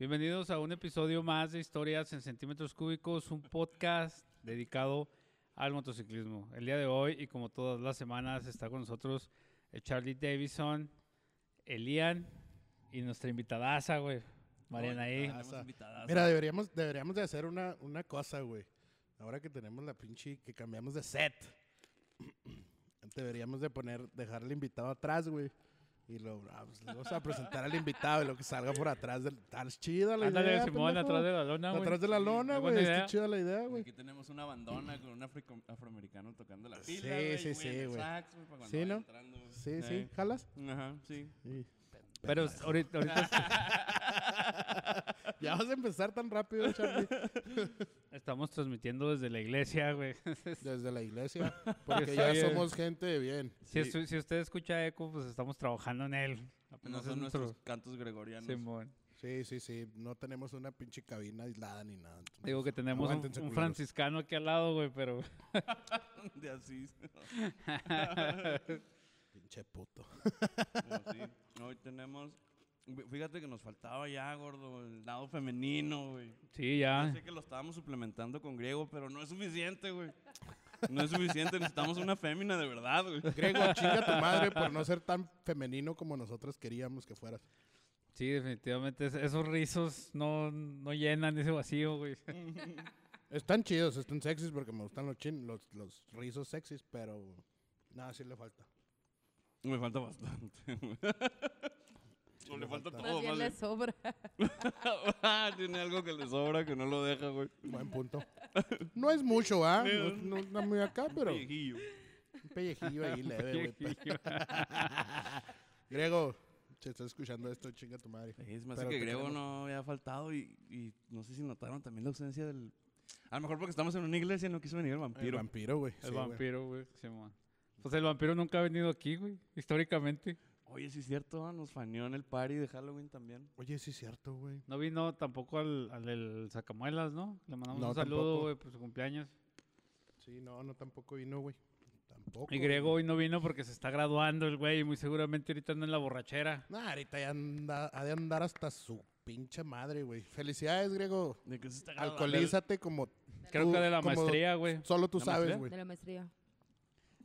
Bienvenidos a un episodio más de Historias en Centímetros Cúbicos, un podcast dedicado al motociclismo. El día de hoy, y como todas las semanas, está con nosotros Charlie Davison, Elian y nuestra invitadaza, güey, Mariana ahí. Mira, deberíamos, deberíamos de hacer una, una cosa, güey. Ahora que tenemos la pinche, que cambiamos de set. Deberíamos de poner, dejar al invitado atrás, güey. Y lo, ah, pues, le vamos a presentar al invitado y lo que salga por atrás del... Está chida la Ándale, idea, Simón, pendejo. atrás de la lona, güey. Atrás de la lona, güey. buena Está idea. chida la idea, güey. Aquí tenemos una bandona con un africo- afroamericano tocando la Sí, pila. güey, sí, sí, el güey. sax, güey, para cuando Sí, vaya ¿no? entrando, güey. Sí, sí. Eh, ¿Jalas? Ajá, sí. Sí. Pero ahorita, ahorita Ya vas a empezar tan rápido, Charlie. estamos transmitiendo desde la iglesia, güey. Desde la iglesia. Porque ya somos gente de bien. Si, usted escucha eco, pues estamos trabajando en él. No Apenas son es nuestro- nuestros cantos gregorianos. Simón. Sí, sí, sí. No tenemos una pinche cabina aislada ni nada. Entonces, Digo que tenemos un, franciscano aquí al lado, güey, pero... De Asís. Pinche puto. Sí. Hoy tenemos... Fíjate que nos faltaba ya, gordo, el lado femenino, güey. Sí, Yo ya. sé que lo estábamos suplementando con griego, pero no es suficiente, güey. No es suficiente, necesitamos una fémina de verdad, güey. Grego, chinga tu madre por no ser tan femenino como nosotros queríamos que fueras. Sí, definitivamente. es- Esos rizos no, no llenan ese vacío, güey. Están chidos, están sexys porque me gustan los, chin, los, los rizos sexys, pero nada, sí le falta. Me falta bastante, falta falta. todo, Más bien le sobra. Ah, Tiene algo que le sobra que no lo deja, güey. Buen punto. No es mucho, ¿ah? No, no está muy acá, pero Viejillo. un pellejillo ahí leve, güey. Grego, si estás escuchando esto, chinga tu madre. Sí, es más Pero que Grego queremos. no había faltado y, y no sé si notaron también la ausencia del... A lo mejor porque estamos en una iglesia no quiso venir el El vampiro. vampiro, güey. El sí, güey. vampiro, güey. Simón. Pues el vampiro nunca ha venido aquí, güey. Históricamente. Oye, sí es cierto, nos faneó en el party de Halloween también. Oye, sí es cierto, güey. No vino tampoco al, al del Sacamuelas, ¿no? Le mandamos No, un saludo, güey, por su cumpleaños. Sí, no, no tampoco vino, güey. Tampoco. Y Grego hoy no vino porque se está graduando el güey y muy seguramente ahorita anda en la borrachera. Nah, ahorita ya anda, ha de andar hasta su pinche madre, güey. Felicidades, Grego. ¿De qué se está grabando? Alcoholízate como. Creo tú- que de la maestría, güey. Solo tú ¿La sabes, güey. De la maestría.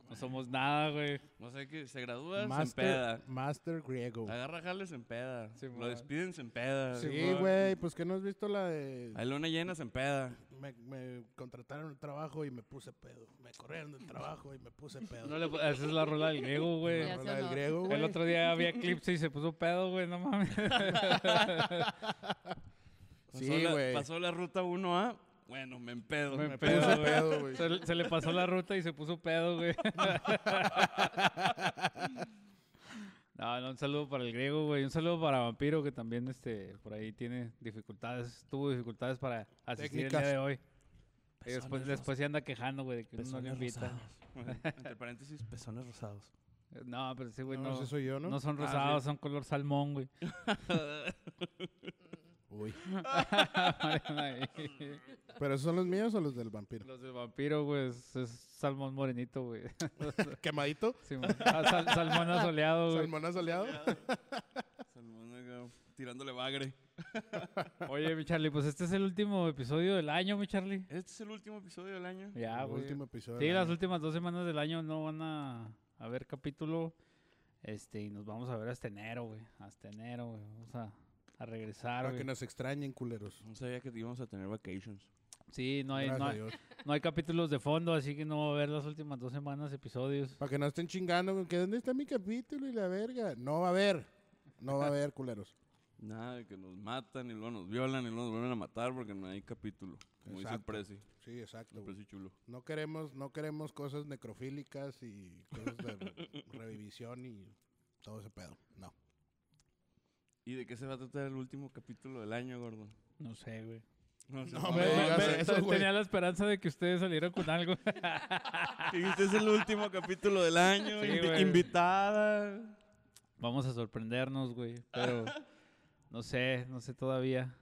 No somos nada, güey. No sé qué, se gradúa, se empeda. Master Griego. Agarra jales, se empeda. Sí, lo despiden, se empeda. Sí, güey, pues que no has visto la de. Hay luna llena, se empeda. Me, me contrataron el trabajo y me puse pedo. Me corrieron del trabajo y me puse pedo. No le, esa es la rola del griego, güey. La rola del griego, güey. El otro día había eclipse y se puso pedo, güey, no mames. Sí, güey. Pasó la ruta 1A. Bueno, me empedo. Me Me empedo, puse güey. pedo, güey. Se, se le pasó la ruta y se puso pedo, güey. No, no, un saludo para el griego, güey. Un saludo para Vampiro, que también este, por ahí tiene dificultades, tuvo dificultades para asistir el día de hoy. Y Pezones después, después se anda quejando, güey, de que uno no le Pezones invita. rosados. Entre paréntesis, pezones rosados. No, pero ese güey No, no, soy yo, ¿no? no son Ah, rosados, sí. son color salmón, güey. Uy. ¿Pero esos son los míos o los del vampiro? Los del vampiro, güey, es, es salmón morenito, güey. ¿Quemadito? Sí. Ah, sal- salmón asoleado, güey. ¿Salmón asoleado? Salmón acá, tirándole bagre. Oye, mi Charlie, pues este es el último episodio del año, mi Charlie. Este es el último episodio del año. Ya, El güey. último episodio Sí, las año. últimas dos semanas del año no van a haber capítulo. Este, y nos vamos a ver hasta enero, güey. Hasta enero, güey. Vamos a, a regresar, Para güey. que nos extrañen, culeros. No sabía que íbamos a tener vacations. Sí, no hay, no, hay, Dios. no hay capítulos de fondo, así que no va a haber las últimas dos semanas episodios. Para que no estén chingando con que dónde está mi capítulo y la verga. No va a haber. No va a haber, culeros. Nada de que nos matan y luego nos violan y luego nos vuelven a matar porque no hay capítulo. Como dice el. Prezi. Sí, exacto. El chulo. No queremos, no queremos cosas necrofílicas y cosas de re- revivisión y todo ese pedo. No. ¿Y de qué se va a tratar el último capítulo del año, gordo? No sé, güey. No sé. No Me- me digas me- eso, güey. tenía la esperanza de que ustedes salieran con algo. Que este es el último capítulo del año. Sí, invi- güey. invitada. Vamos a sorprendernos, güey. Pero no sé, no sé todavía.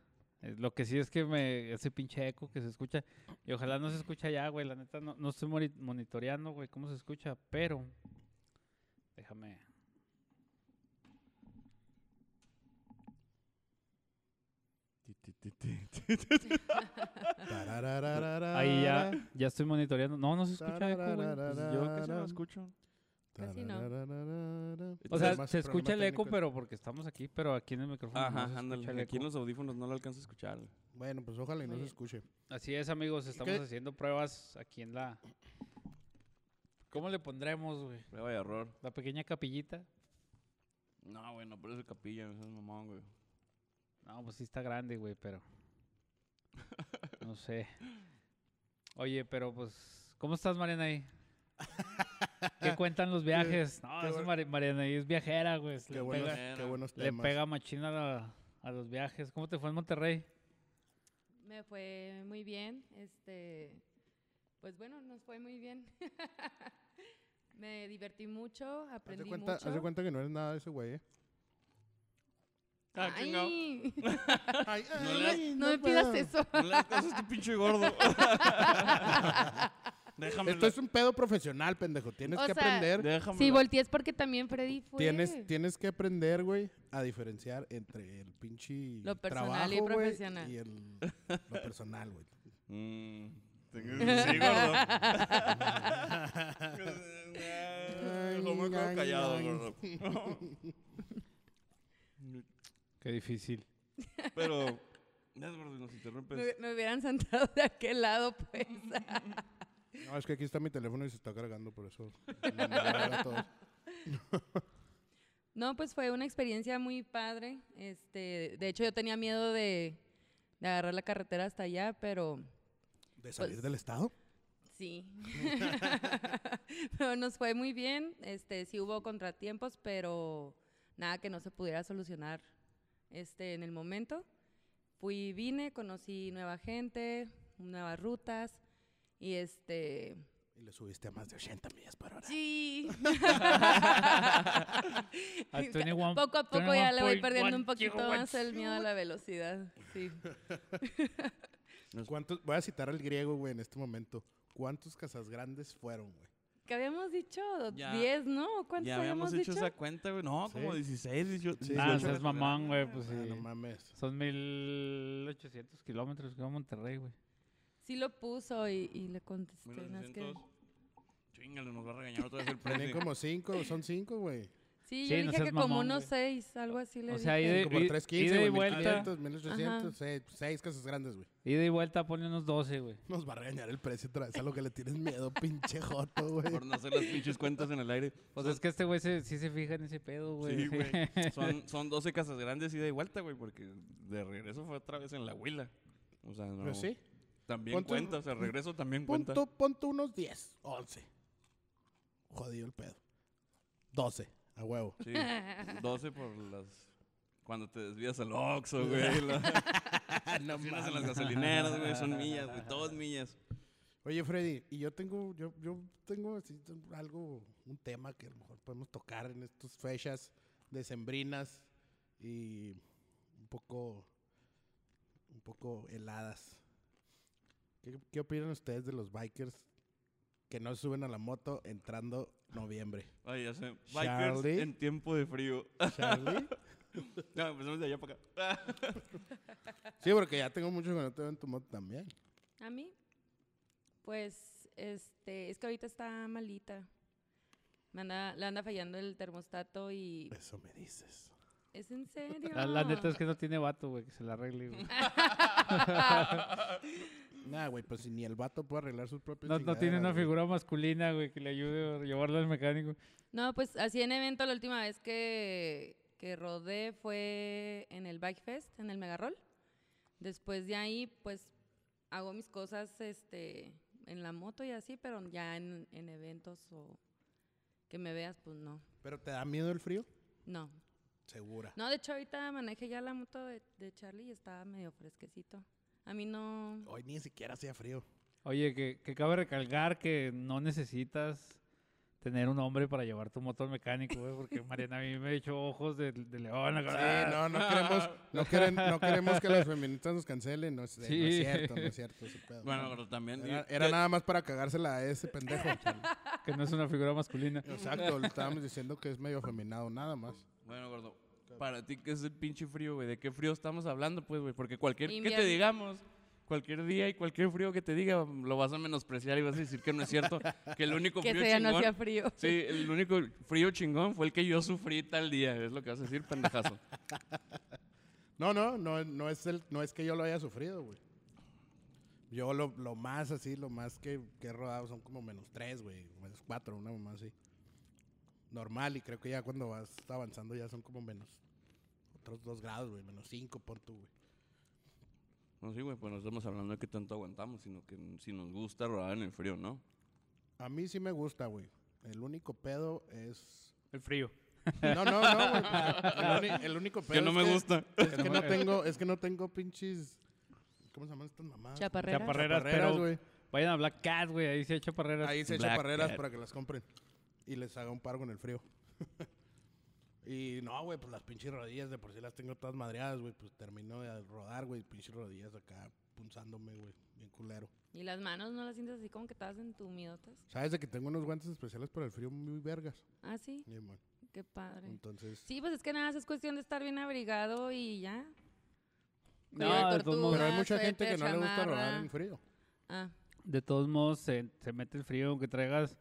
Eh, Lo que sí es que me ese pinche eco que se escucha. Y ojalá no se escucha ya, güey. La neta no, no estoy moni- monitoreando, güey, cómo se escucha. Pero déjame. Ahí ya, ya estoy monitoreando. No, no se escucha eco, güey. Tarararara. Yo casi no lo escucho. Casi no. Tarararara. O sea, se escucha el eco, pero porque estamos aquí, pero aquí en el micrófono no se Ajá, escucha ándale. el Aquí en eco. los audífonos no lo alcanzo a escuchar. Bueno, pues ojalá y no se escuche. Así es, amigos, estamos qué? haciendo pruebas aquí en la... ¿Cómo le pondremos, güey? Prueba de error. La pequeña capillita. No, güey, no parece capilla, ese es mamón, güey. No, pues sí está grande, güey, pero... No sé. Oye, pero pues... ¿Cómo estás, Mariana ahí? ¿Qué cuentan los viajes? No, qué bueno. Mariana ahí es viajera, güey. Qué Le buenos, pega, qué buenos le pega machina a, los viajes. ¿Cómo te fue en Monterrey? Me fue muy bien. Este, pues bueno, nos fue muy bien. me divertí mucho, aprendí cuenta, haz de mucho. cuenta que no eres nada de ese güey, ¿eh? Ah, chingado. Ay, Ay, No ay, me pidas puedo. eso. No le hagas este pinche gordo. Déjame. Esto es un pedo profesional, pendejo. Tienes O que sea, aprender. Déjame. Si voltees porque también Freddy fue. Tienes, tienes que aprender, güey, a diferenciar entre el pinche Lo personal trabajo, y profesional. y el, lo personal, güey. Mm, tengo- sí, gordo. No me quedo ay, callado, ay. gordo. Qué difícil. Pero. Nos interrumpes. me, me hubieran sentado de aquel lado, pues. No, es que aquí está mi teléfono y se está cargando, por eso. no pues fue una experiencia muy padre. Este, de hecho, yo tenía miedo de, de agarrar la carretera hasta allá, pero ¿De salir Pues- del estado? sí. pero nos fue muy bien. Este, sí hubo contratiempos, pero nada que no se pudiera solucionar este, en el momento. Fui, vine, conocí nueva gente, nuevas rutas y este, Y le subiste a más de 80 millas por hora. sí. A 21 Poco a poco ya le voy 21.1 perdiendo un poquito más el miedo a la velocidad. Sí. ¿Cuántos, voy a citar al griego, güey, en este momento. ¿Cuántos casas grandes fueron, güey? ¿Qué habíamos dicho? Ya- ¿10, no? ¿Cuántos Ya habíamos habíamos hecho dicho? esa cuenta, güey. No, como Sí. 16, 18. Sí, Ah, 18 seas mamón, güey, pues Ah, sí. no mames. Son 1800 kilómetros que va a Monterrey, güey. Sí lo puso y, y le contesté. nada más que- 1900. Chingale, nos va a regañar otra vez el Tienen precio. como cinco, son cinco, güey. Sí, Sí, yo no dije que como unos güey. 6, algo así le O sea, dije. de- Como por i- 315, ida y güey, vuelta. 1500, 1800, seis, seis casas grandes, güey. Ida y vuelta, ponle unos 12, güey. Nos va a regañar el precio otra vez a lo que le tienes miedo, pinche joto, güey. Por no hacer las pinches cuentas en el aire. Pues es que este güey se- sí se fija en ese pedo, güey. Sí, güey. Son, son 12 casas grandes ida y vuelta, güey, porque de regreso fue otra vez en la huila. O sea, no. Pues sí. También cuenta, o sea, regreso también cuenta. Punto, ponte unos 10, 11. Jodido el pedo. 12, a huevo. Sí, 12 por las. Cuando te desvías al Oxxo, güey. la- no estacionas en las gasolineras, güey. Son millas, güey. Todas millas. Oye, Freddy, y yo tengo, yo, yo tengo así, tengo algo, un tema que a lo mejor podemos tocar en estas fechas decembrinas y un poco, un poco heladas. ¿Qué, qué opinan ustedes de los bikers que no suben a la moto entrando noviembre? Ay, ya sé. Bikers Charlie. en tiempo de frío. Charlie. No, empezamos de allá para acá. sí, porque ya tengo mucho que no te veo en tu moto también. ¿A mí? Pues, este, es que ahorita está malita. Me anda, le anda fallando el termostato y... Eso me dices. ¿Es en serio? La, la neta es que no tiene vato, güey, que se la arregle, güey. Nah, güey, pues ni el vato puede arreglar sus propios No, no tiene una figura masculina, güey, que le ayude a llevarlo al mecánico. No, pues así en evento la última vez que, que rodé fue en el Bike Fest, en el Megarol. Después de ahí, pues hago mis cosas este, en la moto y así, pero ya en, en eventos o que me veas, pues no. ¿Pero te da miedo el frío? No. Segura. No, de hecho ahorita manejé ya la moto de, de Charlie y estaba medio fresquecito. A mí no... Hoy ni siquiera hacía frío. Oye, que, que cabe recalcar que no necesitas tener un hombre para llevar tu moto al mecánico, güey, porque Mariana a mí me ha hecho ojos de, de león. Sí, no, no queremos, no, queren- no queremos que las feministas nos cancelen. No es, no es Sí. cierto, no es cierto. ese pedo. Bueno, pero también. era, ¿qué- era nada más para cagársela a ese pendejo. que no es una figura masculina. Exacto, le estábamos diciendo que es medio afeminado, nada más. Bueno, gordo. Para ti, ¿qué es el pinche frío, güey? ¿De qué frío estamos hablando, pues, güey? Porque cualquier que te digamos, cualquier día y cualquier frío que te diga, lo vas a menospreciar y vas a decir que no es cierto. que el único Que frío día no chingón... hacía frío. Sí, el único frío chingón fue el que yo sufrí tal día. Es lo que vas a decir, pendejazo. No, no, no, no es el, no es que yo lo haya sufrido, güey. Yo lo, lo más así, lo más que, que he rodado son como menos tres, güey. Menos cuatro, una mamá así. Normal, y creo que ya cuando vas avanzando ya son como menos otros dos grados, güey. Menos cinco, por tú, güey. No, sí, güey, pues no estamos hablando de que tanto aguantamos, sino que si nos gusta rodar en el frío, ¿no? A mí sí me gusta, güey. El único pedo es... El frío. No, no, no, güey. pues, El, uni- el único pedo Que no es me gusta. Es que no tengo, es que no tengo pinches... ¿Cómo se llaman estas mamadas? Chaparreras. Chaparreras, Chaparreras, pero güey. vayan a Black Cat, güey. Ahí se echa chaparreras. Ahí se echa Cat. para que las compren. Y les haga un paro con el frío. y no, güey, pues las pinches rodillas de por sí las tengo todas madreadas, güey. Pues termino de rodar, güey. Pinches rodillas acá punzándome, güey. Bien culero. ¿Y las manos no las sientes así como que estás entumidotas? ¿Sabes de que tengo unos guantes especiales para el frío muy vergas? Ah, sí, man. qué padre. Entonces... Sí, pues es que nada, más es cuestión de estar bien abrigado y ya. No, de de todos modos- Pero hay mucha gente que no le gusta rodar en frío. Ah, De todos modos, se, se mete el frío aunque traigas.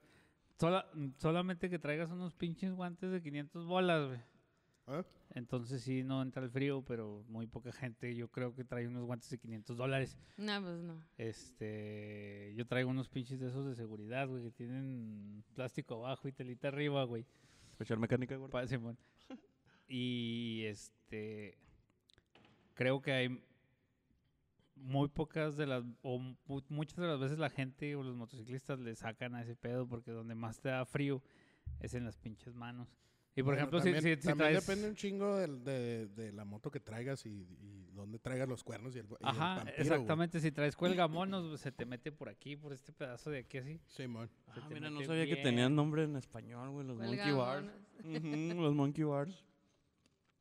Sola- solamente que traigas unos pinches guantes de 500 bolas, güey. ¿Ah? Entonces sí, no entra el frío, pero muy poca gente. Yo creo que trae unos guantes de 500 dólares. no, pues no. Este, yo traigo unos pinches de esos de seguridad, güey, que tienen plástico abajo y telita arriba, güey. Echar mecánica, güey. Y este, creo que hay muy pocas de las, o mu- muchas de las veces la gente o los motociclistas le sacan a ese pedo porque donde más te da frío es en las pinches manos. Y por Bueno, ejemplo, si, también, si- si también traes... depende un chingo del- de, de la moto que traigas y, y dónde traigas los cuernos y el, y el Ajá, vampiro, güey. exactamente. Si traes cuelgamonos, pues, se te mete por aquí, por este pedazo de aquí así. Simón. Se Ah, mira, no sabía que bien. tenían nombre en español, güey, los Monkey Bars. Los Monkey Bars.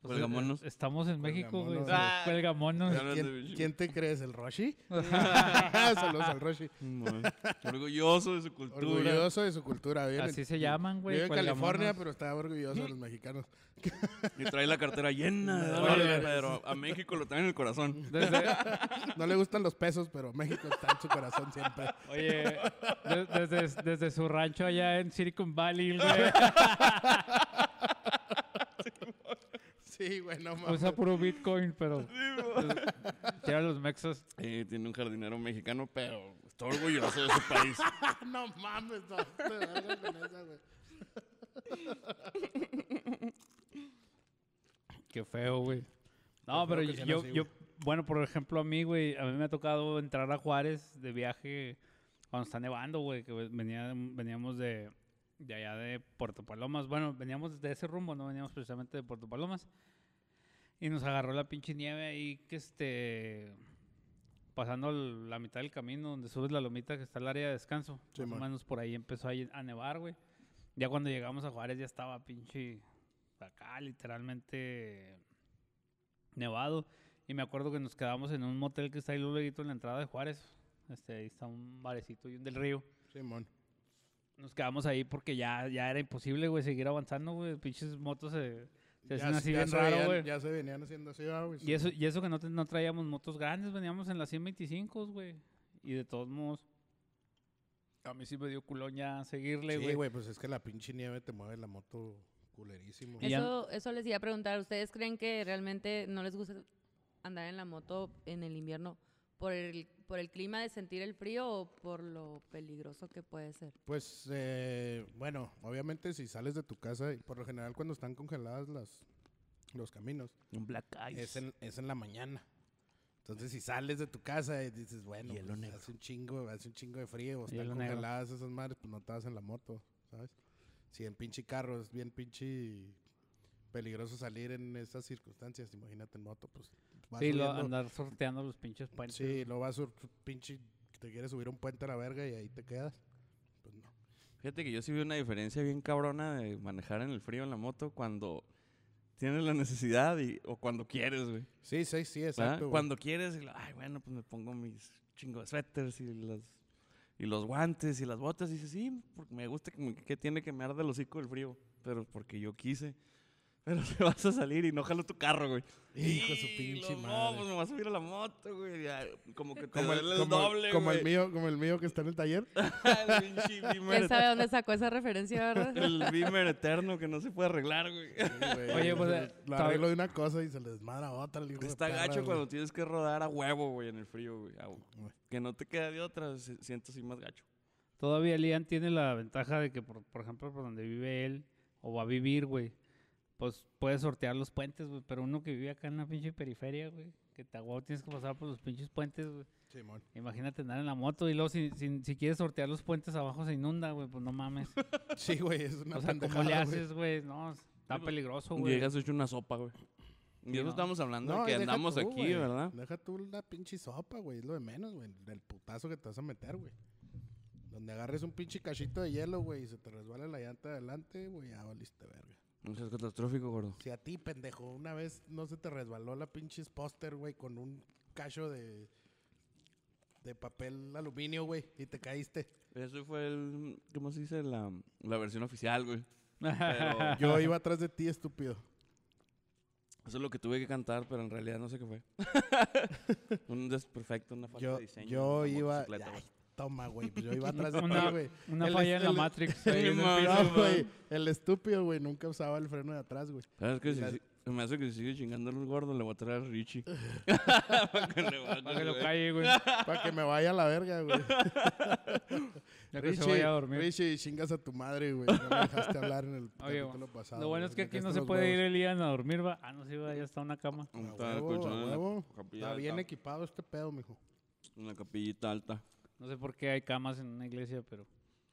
Pues, Cuelgamonos. eh, Estamos en México, güey. Cuelgamonos. No ¿Quién, te crees? ¿El Roshi? Saludos al Roshi. Orgulloso de su cultura. Orgulloso de su cultura. Vive en- Así se llaman, güey. Vive en California, pero está orgulloso de los mexicanos. Y trae la cartera llena de dólares, pero a México lo trae en el corazón. Desde, No le gustan los pesos, pero México está en su corazón siempre. oye, de- desde, desde su rancho allá en Silicon Valley, güey. Sí, güey, no mames. Usa puro Bitcoin, pero. Ya los mexos. Eh, tiene un jardinero mexicano, pero está orgulloso de su país. No mames, no te vergas con esa, güey. Qué feo, güey. No, pero yo, así, yo, bueno, por ejemplo, a mí, güey, a mí me ha tocado entrar a Juárez de viaje cuando está nevando, güey, que venía, veníamos de, de allá de Puerto Palomas. Bueno, veníamos de ese rumbo, no veníamos precisamente de Puerto Palomas. Y nos agarró la pinche nieve ahí, que este, pasando la mitad del camino donde subes la lomita que está el área de descanso. Sí, más o menos por ahí empezó a, a nevar, güey. Ya cuando llegamos a Juárez ya estaba pinche acá, literalmente nevado. Y me acuerdo que nos quedamos en un motel que está ahí luego en la entrada de Juárez. Este, ahí está un barecito y un del río. Simón. Nos quedamos ahí porque ya, ya era imposible, güey, seguir avanzando, güey. Pinches motos se, se hacen así ya bien se raro, güey. Ya se venían haciendo así, ah, güey. Y eso, y eso que no, te- no traíamos motos grandes, veníamos en las 125, güey. Y de todos modos, a mí sí me dio culón ya seguirle, Sí, güey. güey, pues es que la pinche nieve te mueve la moto culerísimo. Eso, eso les iba a preguntar. ¿Ustedes creen que realmente no les gusta andar en la moto en el invierno por el, por el clima de sentir el frío o por lo peligroso que puede ser? Pues, eh, bueno, obviamente si sales de tu casa, y por lo general cuando están congeladas las, los caminos, Un black ice. es en, es en la mañana. Entonces, si sales de tu casa y dices, bueno, pues, hace un chingo, hace un chingo de frío, o están Hielo negro. congeladas esas madres, pues no te vas en la moto, ¿sabes? Si en pinche carro es bien pinche peligroso salir en esas circunstancias, imagínate en moto, pues vas Sí, lo, subiendo- andar sorteando los pinches puentes. Sí, lo vas a pinche, te quieres subir un puente a la verga y ahí te quedas. Pues no. Fíjate que yo sí vi una diferencia bien cabrona de manejar en el frío en la moto cuando tienes la necesidad y, o cuando quieres, güey. Sí, sí, sí, exacto. güey. Cuando quieres, y lo- ay, bueno, pues me pongo mis chingos de suéteres y los, y los guantes y las botas. Y dices, sí, porque me gusta que, me- que tiene que me arde el hocico el frío, pero porque yo quise. Pero te vas a salir y no jalo tu carro, güey. Hijo de su pinche madre. No, pues me vas a subir a la moto, güey. ya, como que te Como el, el como, doble, como el güey. mío, como el mío que está en el taller. el pinche Beamer ¿Quién sabe dónde sacó esa referencia, verdad? El Beamer eterno que no se puede arreglar, güey. Oye, pues, Se- eh, lo arreglo de una cosa y se le desmadra otra. el hijo de Está perra, gacho güey. cuando tienes que rodar a huevo, güey, en el frío, güey. a- Que no te queda de otra, siento así más gacho. Todavía Lian tiene la ventaja de que, por, por ejemplo, por donde vive él, o va a vivir, güey, pues puede sortear los puentes, güey. Pero uno que vive acá en la pinche periferia, güey, que te aguado tienes que pasar por los pinches puentes, güey. Simón. Imagínate andar en la moto y luego si, si, si quieres sortear los puentes abajo se inunda, güey, pues no mames. Sí, güey, es una o sea, ¿cómo le haces, güey? No, está peligroso, güey. Llegas hecho una sopa, güey. Y eso no. estamos hablando No, de que andamos tú, aquí. ¿verdad? Deja tú la pinche sopa, güey. Es lo de menos, güey. Del putazo que te vas a meter, güey. Donde agarres un pinche cachito de hielo, güey, y se te resbala la llanta de adelante, güey, ya valiste verga. No seas catastrófico, gordo. Si a ti, pendejo, una vez no se te resbaló la pinche póster, güey, con un cacho de, de papel aluminio, güey, y te caíste. Eso fue el, ¿cómo se dice? La, la versión oficial, güey. Pero Yo iba atrás de ti, estúpido. eso es lo que tuve que cantar, pero en realidad no sé qué fue. Un desperfecto, una falta Yo, de diseño. yo iba... Ay, güey. Toma, güey, pues yo iba atrás de ti, Una, güey. una El falla en la el- Matrix. ahí en el man. piso. No, güey, el estúpido, güey, nunca usaba el freno de atrás, güey. ¿Sabes qué? Si, La- si- se me hace que si sigue chingando el gordo, le voy a traer a Richie. Para que lo güey. calle, güey. Para que me vaya a la verga, güey. Ya que se vaya a dormir. Richie, chingas a tu madre, güey. No me dejaste hablar en el Oye, capítulo pasado. Lo bueno es que aquí no se puede ir el Ian a dormir, va. Ah, no, sí, va, ya está una cama. Está huevo, bien equipado este pedo, mijo. En la capillita alta. No sé por qué hay camas en una iglesia, pero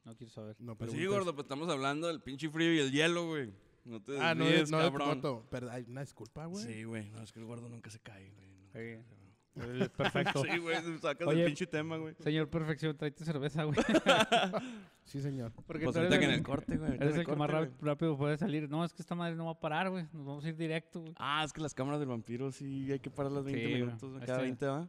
no quiero saber. No Pues sí, gordo, pues estamos hablando del pinche frío y el hielo, güey. No te Ah, no, desvíes, no cabrón. moto. Pero hay una disculpa, güey. Sí, güey. No, es que el gordo nunca se cae, güey. no. Sí. El perfecto. Sí, güey. Sacas Oye, el pinche tema, güey. Señor Perfección, tráete cerveza, güey. Sí, señor. Porque Pues ahorita eres que en el, corte, güey. eres el que más güey. rápido puede salir. No, es que esta madre no va a parar, güey. Nos vamos a ir directo, güey. Ah, es que las cámaras del vampiro sí hay que parar las 20 Sí, güey. minutos. Este- Cada 20 va.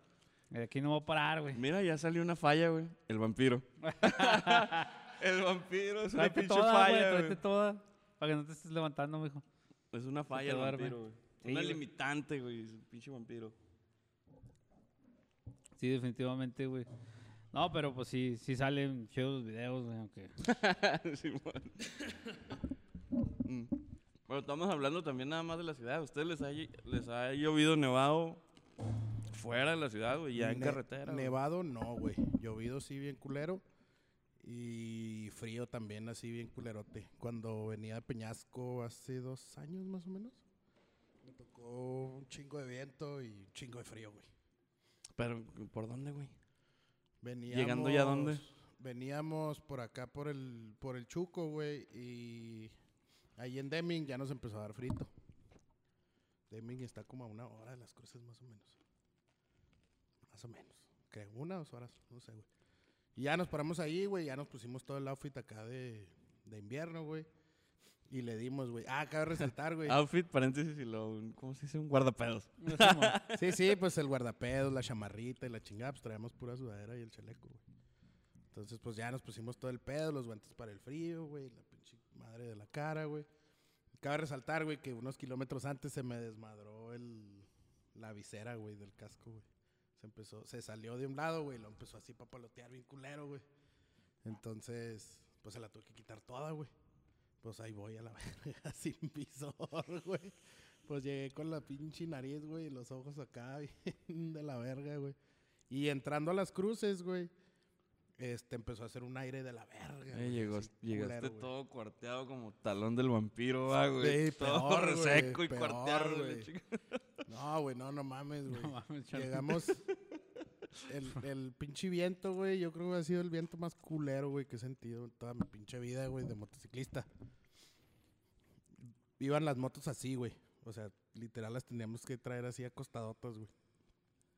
De aquí no va a parar, güey. Mira, ya salió una falla, güey. El vampiro. el vampiro es una pinche toda, falla, güey. toda. Para que no te estés levantando, mijo. Es una falla el vampiro, güey. Sí, una güey. limitante, güey. Es un pinche vampiro. Sí, definitivamente, güey. No, pero pues sí, sí salen chidos los videos, güey, aunque... Simón. Mm. Pero estamos hablando también nada más de la ciudad. ¿A ustedes les ha, les ha llovido nevado fuera de la ciudad, güey? Ya en Ne- carretera. Nevado, no, güey. Llovido sí bien culero. Y frío también así bien culerote. Cuando venía de Peñasco hace dos años más o menos. Me tocó un chingo de viento y un chingo de frío, güey. Pero, ¿por dónde, güey? Veníamos, ¿Llegando ya a dónde? Veníamos por acá por el, por el Chuco, güey. Y ahí en Deming ya nos empezó a dar frito. Deming está como a una hora de las cruces más o menos. Más o menos. ¿Qué? Una o dos horas, no sé, güey. Y ya nos paramos ahí, güey. Ya nos pusimos todo el outfit acá de, de invierno, güey. Y le dimos, güey. Ah, cabe resaltar, güey. Outfit, paréntesis y lo... ¿Cómo se dice? Un guardapedos. Sí, sí, pues el guardapedos, la chamarrita y la chingada, pues traíamos pura sudadera y el chaleco, güey. Entonces, pues ya nos pusimos todo el pedo, los guantes para el frío, güey, la pinche madre de la cara, güey. Cabe resaltar, güey, que unos kilómetros antes se me desmadró el, la visera, güey, del casco, güey. Se empezó, se salió de un lado, güey, lo empezó así para palotear bien culero, güey. Entonces, pues se la tuve que quitar toda, güey. Pues ahí voy a la verga, sin visor, güey. Pues llegué con la pinche nariz, güey, y los ojos acá, bien de la verga, güey. Y entrando a las cruces, güey, este empezó a hacer un aire de la verga. Eh, güey, llegó- llegaste culero, todo cuarteado como talón del vampiro, va, güey. Sí, todo peor, reseco y peor, cuarteado. güey. No, güey, no, no mames, güey. No mames, Charlie. Llegamos. El, el pinche viento, güey, yo creo que ha sido el viento más culero, güey, que he sentido en toda mi pinche vida, güey, de motociclista. Iban las motos así, güey. O sea, literal las teníamos que traer así acostadotas, güey.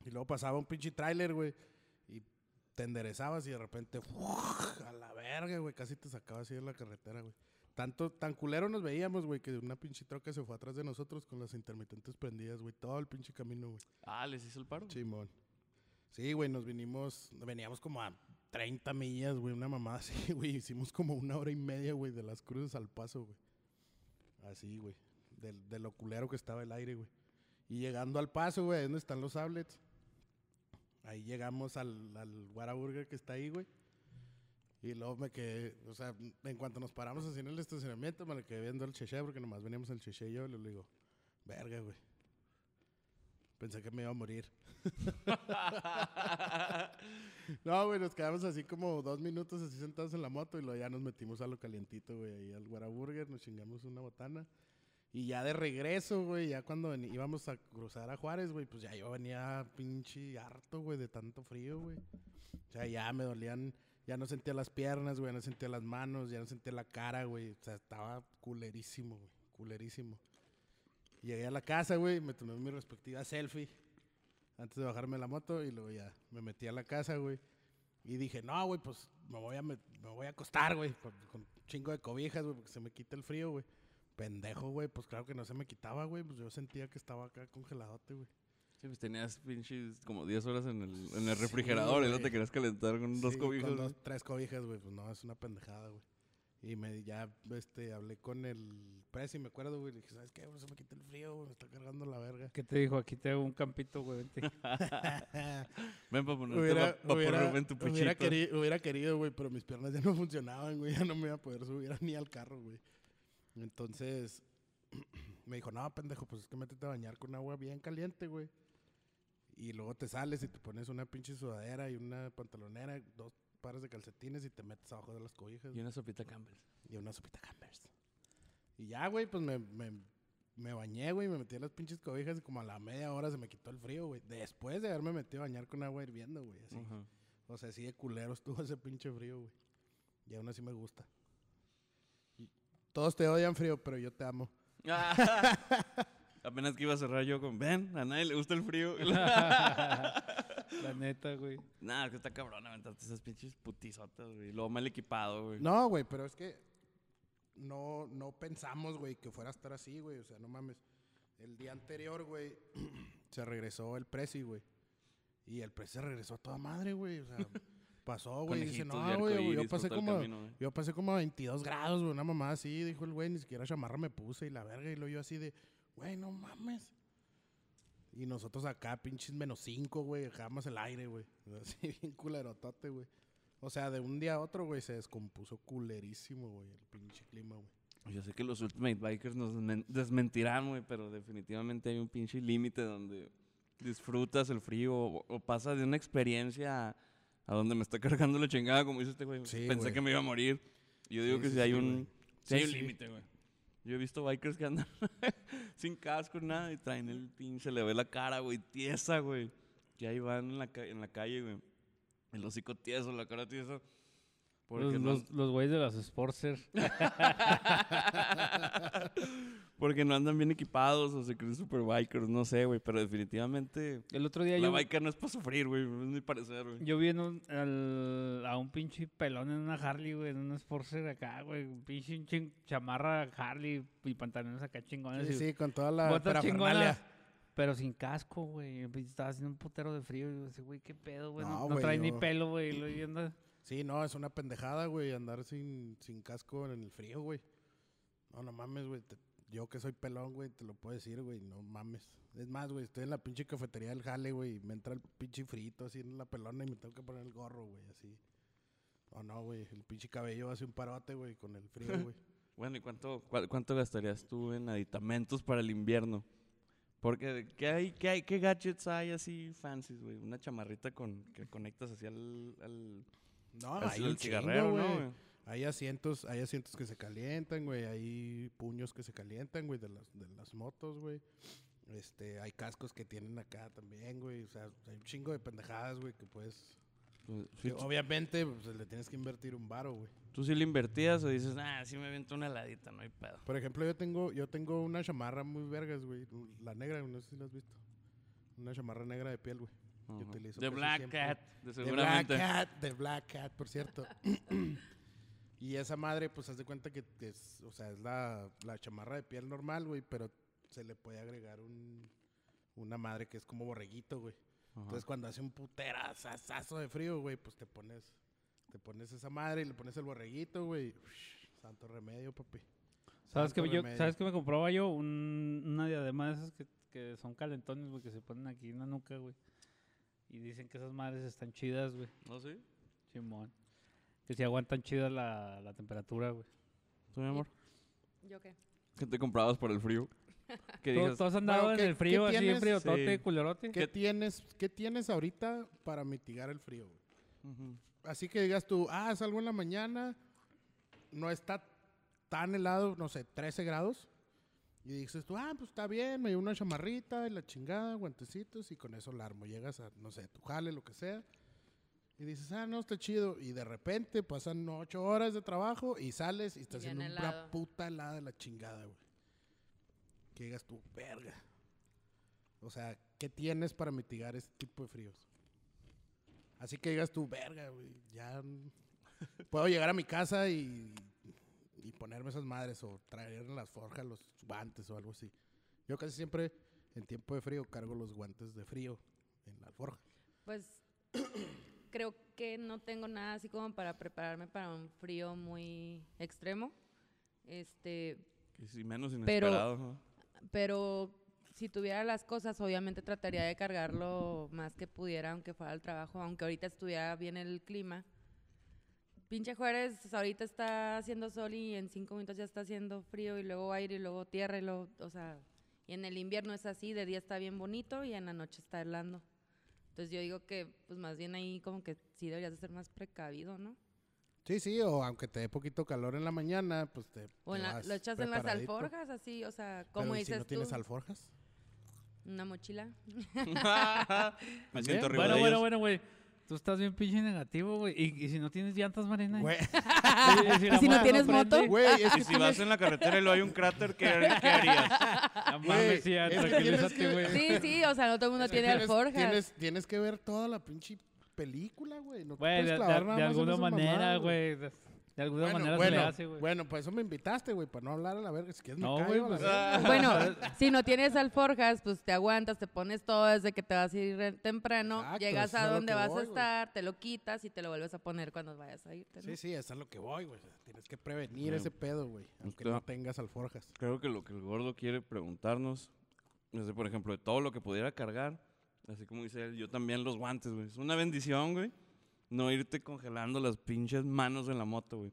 Y luego pasaba un pinche tráiler, güey, y te enderezabas y de repente, a la verga, güey, casi te sacaba así de la carretera, güey. Tanto, tan culero nos veíamos, güey, que una pinche troca se fue atrás de nosotros con las intermitentes prendidas, güey, todo el pinche camino, güey. Ah, les hizo el paro. Simón. Sí, güey, nos vinimos, veníamos como a 30 millas, güey, una mamada así, güey. Hicimos como una hora y media, güey, de las cruces al paso, güey. Así, güey. de lo culero que estaba el aire, güey. Y llegando al paso, güey, ahí donde están los outlets. Ahí llegamos al, al Whataburger que está ahí, güey. Y luego me quedé, o sea, en cuanto nos paramos así en el estacionamiento, me quedé viendo el cheche, porque nomás veníamos el cheche yo, y le digo, verga, güey. Pensé que me iba a morir. no, güey, nos quedamos así como dos minutos así sentados en la moto y luego ya nos metimos a lo calientito, güey, ahí al Whataburger, nos chingamos una botana. Y ya de regreso, güey, ya cuando íbamos a cruzar a Juárez, güey, pues ya yo venía pinche harto, güey, de tanto frío, güey. O sea, ya me dolían, ya no sentía las piernas, güey, ya no sentía las manos, ya no sentía la cara, güey. O sea, estaba culerísimo, güey, culerísimo. Llegué a la casa, güey, me tomé mi respectiva selfie antes de bajarme la moto y luego ya me metí a la casa, güey. Y dije, no, güey, pues me voy a, me voy a acostar, güey, con, con un chingo de cobijas, güey, porque se me quita el frío, güey. Pendejo, güey, pues claro que no se me quitaba, güey, pues yo sentía que estaba acá congeladote, güey. Sí, pues tenías pinches como 10 horas en el, en el refrigerador y no te querías calentar con dos Sí, cobijas. Con dos, tres cobijas, güey, pues no, es una pendejada, güey. Y me, ya, este, hablé con el presi, me acuerdo, güey, le dije, ¿sabes qué? güey? se me quita el frío, güey, me está cargando la verga. ¿Qué te dijo? Aquí te hago un campito, güey. vente. Ven para ponerte hubiera, en tu hubiera, queri- hubiera querido, güey, pero mis piernas ya no funcionaban, güey. Ya no me iba a poder subir ni al carro, güey. Entonces, me dijo, no, pendejo, pues es que métete a bañar con agua bien caliente, güey. Y luego te sales y te pones una pinche sudadera y una pantalonera, dos pares de calcetines y te metes abajo de las cobijas. Y una sopita Campbell. Y una sopita Campers. Y ya, güey, pues me, me, me bañé, güey, me metí a las pinches cobijas y como a la media hora se me quitó el frío, güey. Después de haberme metido a bañar con agua hirviendo, güey, así. O sea, así de culero estuvo ese pinche frío, güey. Y aún así me gusta. Y todos te odian frío, pero yo te amo. Apenas que iba a cerrar yo con, ven, a nadie le gusta el frío. La neta, güey. Nah, es que está cabrón aventarte esas pinches putizotas, güey. Luego mal equipado, güey. No, güey, pero es que no, no pensamos, güey, que fuera a estar así, güey. O sea, no mames. El día anterior, güey, se regresó el Prezi, güey. Y el Prezi se regresó a toda madre, güey. O sea, pasó, güey. y Dice, no, güey, yo pasé como... camino, güey. Yo pasé como a 22 grados, güey, una mamá así, dijo el güey, ni siquiera chamarra me puse y la verga, y luego yo así de, güey, no mames. Y nosotros acá, pinches menos 5, güey, dejábamos el aire, güey. Así bien culerotote, güey. O sea, de un día a otro, güey, se descompuso culerísimo, güey, el pinche clima, güey. Yo sé que los Ultimate Bikers nos desmen- desmentirán, güey, pero definitivamente hay un pinche límite donde disfrutas el frío o, o pasas de una experiencia a, a donde me está cargando la chingada, como dice este güey. Sí, Pensé que me iba a morir. Yo digo Sí, que sí, si hay sí, un, Sí, hay un límite, güey. Yo he visto bikers que andan sin casco, nada, y traen el pinche, le ve la cara, güey, tiesa, güey. Que ahí van en la, en la calle, güey. El hocico tieso, la cara tiesa. Porque Los, no- los, los güeyes de las Sportster. Porque no andan bien equipados o se creen super bikers, no sé, güey. Pero definitivamente El otro día la yo, biker no es para sufrir, güey. Es mi parecer, güey. yo vi en un- al- a un pinche pelón en una Harley, güey, en una Sportster acá, güey. Un pinche chin- chamarra Harley y pantalones acá chingones. Sí, y sí, con toda la botas chingonas, pero sin casco, güey. Y Estaba haciendo un putero de frío. Y yo decía, güey, qué pedo, güey. No, No, no güey, trae ni pelo, güey. anda- Sí, no, es una pendejada, güey, andar sin, sin casco en el frío, güey. No, no mames, güey. Yo que soy pelón, güey, te lo puedo decir, güey, no mames. Es más, güey, estoy en la pinche cafetería del jale, güey, y me entra el pinche frito así en la pelona y me tengo que poner el gorro, güey, así. No, no, güey, el pinche cabello hace un parote, güey, con el frío, güey. Bueno, ¿y cuánto, cua- cuánto gastarías tú en aditamentos para el invierno? Porque, ¿qué hay, qué hay, qué gadgets hay así fancies, güey? Una chamarrita con, que conectas al, al, No, al- hay al un cigarrero, chingo, ¿no, güey. Hay asientos, hay asientos que se calientan, güey. Hay puños que se calientan, güey, de las, de las motos, güey. Este, hay cascos que tienen acá también, güey. O sea, hay un chingo de pendejadas, güey, que puedes... Pues, sí, obviamente, pues, le tienes que invertir un varo, güey. ¿Tú sí le invertías o dices, ah, sí me avento una heladita, no hay pedo? Por ejemplo, yo tengo, yo tengo una chamarra muy vergas, güey. La negra, no sé si la has visto. Una chamarra negra de piel, güey. Utilizo casi Black siempre. Cat, de seguramente. Black Cat, de Black Cat, por cierto. y esa madre, pues, haz de cuenta que, que es, o sea, es la, la chamarra de piel normal, güey, pero se le puede agregar un, una madre que es como borreguito, güey. Entonces, cuando hace un puterazazo de frío, güey, pues te pones, te pones esa madre y le pones el borreguito, güey. Santo remedio, papi. ¿Sabes qué yo. ¿sabes qué me compraba yo? Un- una diadema de esas que, que son calentones, güey, que se ponen aquí en la nuca, güey. Y dicen que esas madres están chidas, güey. ¿No sí? Simón. Que si aguantan chida la, la temperatura, güey. ¿Tú, mi amor? ¿Yo qué? ¿Qué te comprabas para el frío? ¿Qué ¿Tú, dices? tú has andado Bueno, en ¿qué- el frío, qué así en tienes? frío, tote, Sí. culerote? ¿Qué tienes, ¿Qué tienes ahorita para mitigar el frío? güey? Así que digas tú, ah, salgo en la mañana, no está tan helado, no sé, 13 grados. Y dices tú, ah, pues está bien, me llevo una chamarrita y la chingada, guantecitos y con eso la armo. Llegas a, no sé, tu jale, lo que sea. Y dices, ah, no, está chido. Y de repente pasan ocho horas de trabajo y sales y estás bien en una puta helada de la chingada, güey. Que digas tú, verga. O sea, ¿qué tienes para mitigar este tipo de fríos? Así que digas tú, verga, güey, ya puedo llegar a mi casa y, y ponerme esas madres o traer en las forjas los guantes o algo así. Yo casi siempre en tiempo de frío cargo los guantes de frío en la forja. Pues creo que no tengo nada así como para prepararme para un frío muy extremo. Este, menos Pero- inesperado. ¿no? pero si tuviera las cosas, obviamente trataría de cargarlo más que pudiera, aunque fuera al trabajo, aunque ahorita estuviera bien el clima. Pinche Juárez, ahorita está haciendo sol y en cinco minutos ya está haciendo frío y luego aire y luego tierra y luego, o sea, y en el invierno es así, de día está bien bonito y en la noche está helando. Entonces yo digo que, pues más bien ahí como que sí deberías de ser más precavido, ¿no? Sí, sí, o aunque te dé poquito calor en la mañana, pues te, O te en la- vas lo echas en las alforjas, así, o sea, como ¿y dices si no tienes tú, alforjas? una mochila. Me siento Bueno, de bueno, ellos. bueno, güey. Tú estás bien pinche negativo, güey. ¿Y, y si no tienes llantas, Marina? Güey, ¿Y, ¿Y si no tienes moto? güey, es Y que si vas en la carretera y lo hay un cráter, ¿qué, qué harías? Güey, mames, sí, güey. Sí, sí, o sea, no todo el mundo es que tiene tienes, alforjas. Tienes, tienes que ver toda la pinche película, güey. No te Güey, puedes de, clavar de- nada de alguna manera, mamada, güey. De, alguna Bueno, manera bueno, se le hace, güey. bueno, pues eso me invitaste, güey, para no hablar a la verga. Si quieres me No, güey, la pues, verga. Bueno, si no tienes alforjas, pues te aguantas, te pones todo desde que te vas a ir re- temprano, Exacto, llegas a donde vas voy, a güey. estar, te lo quitas y te lo vuelves a poner cuando vayas a irte. ¿no? Sí, sí, eso es a lo que voy, güey. Tienes que prevenir Sí. ese pedo, güey. Aunque Claro. no tengas alforjas. Creo que lo que el gordo quiere preguntarnos, no sé, por ejemplo, de todo lo que pudiera cargar, así como dice él, yo también los guantes, güey. Es una bendición, güey, no irte congelando las pinches manos en la moto, güey.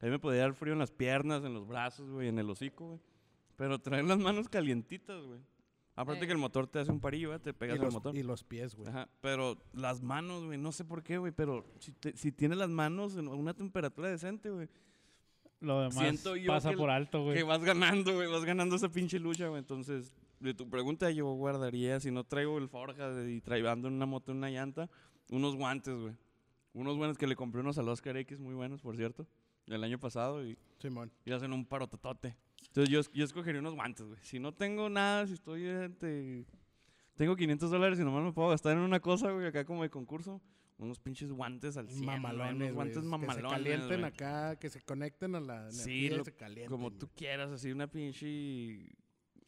A mí me podía dar frío en las piernas, en los brazos, güey, en el hocico, güey. Pero traer las manos calientitas, güey. Aparte Eh. que el motor te hace un parillo, güey, te pegas al motor. y los pies, güey. Ajá, pero las manos, güey, no sé por qué, güey, pero si, te- si tienes las manos en una temperatura decente, güey, Lo demás siento yo pasa que- por alto, güey. que vas ganando, güey, vas ganando esa pinche lucha, güey. Entonces, de tu pregunta, yo guardaría, si no traigo el Forja de- y traigo en una moto una llanta, unos guantes, güey. Unos buenos que le compré unos al Oscar X, muy buenos, por cierto, el año pasado, y, Simón. y hacen un parototote. Entonces, yo, yo escogería unos guantes, güey. Si no tengo nada, si estoy, este, tengo 500 dólares y nomás me puedo gastar en una cosa, güey, acá como de concurso, unos pinches guantes al 100, güey, mamalones, güey. guantes Que se mamalones, calienten güey. acá, que se conecten a la Sí, y lo- se calienten. Como tú quieras, así una pinche...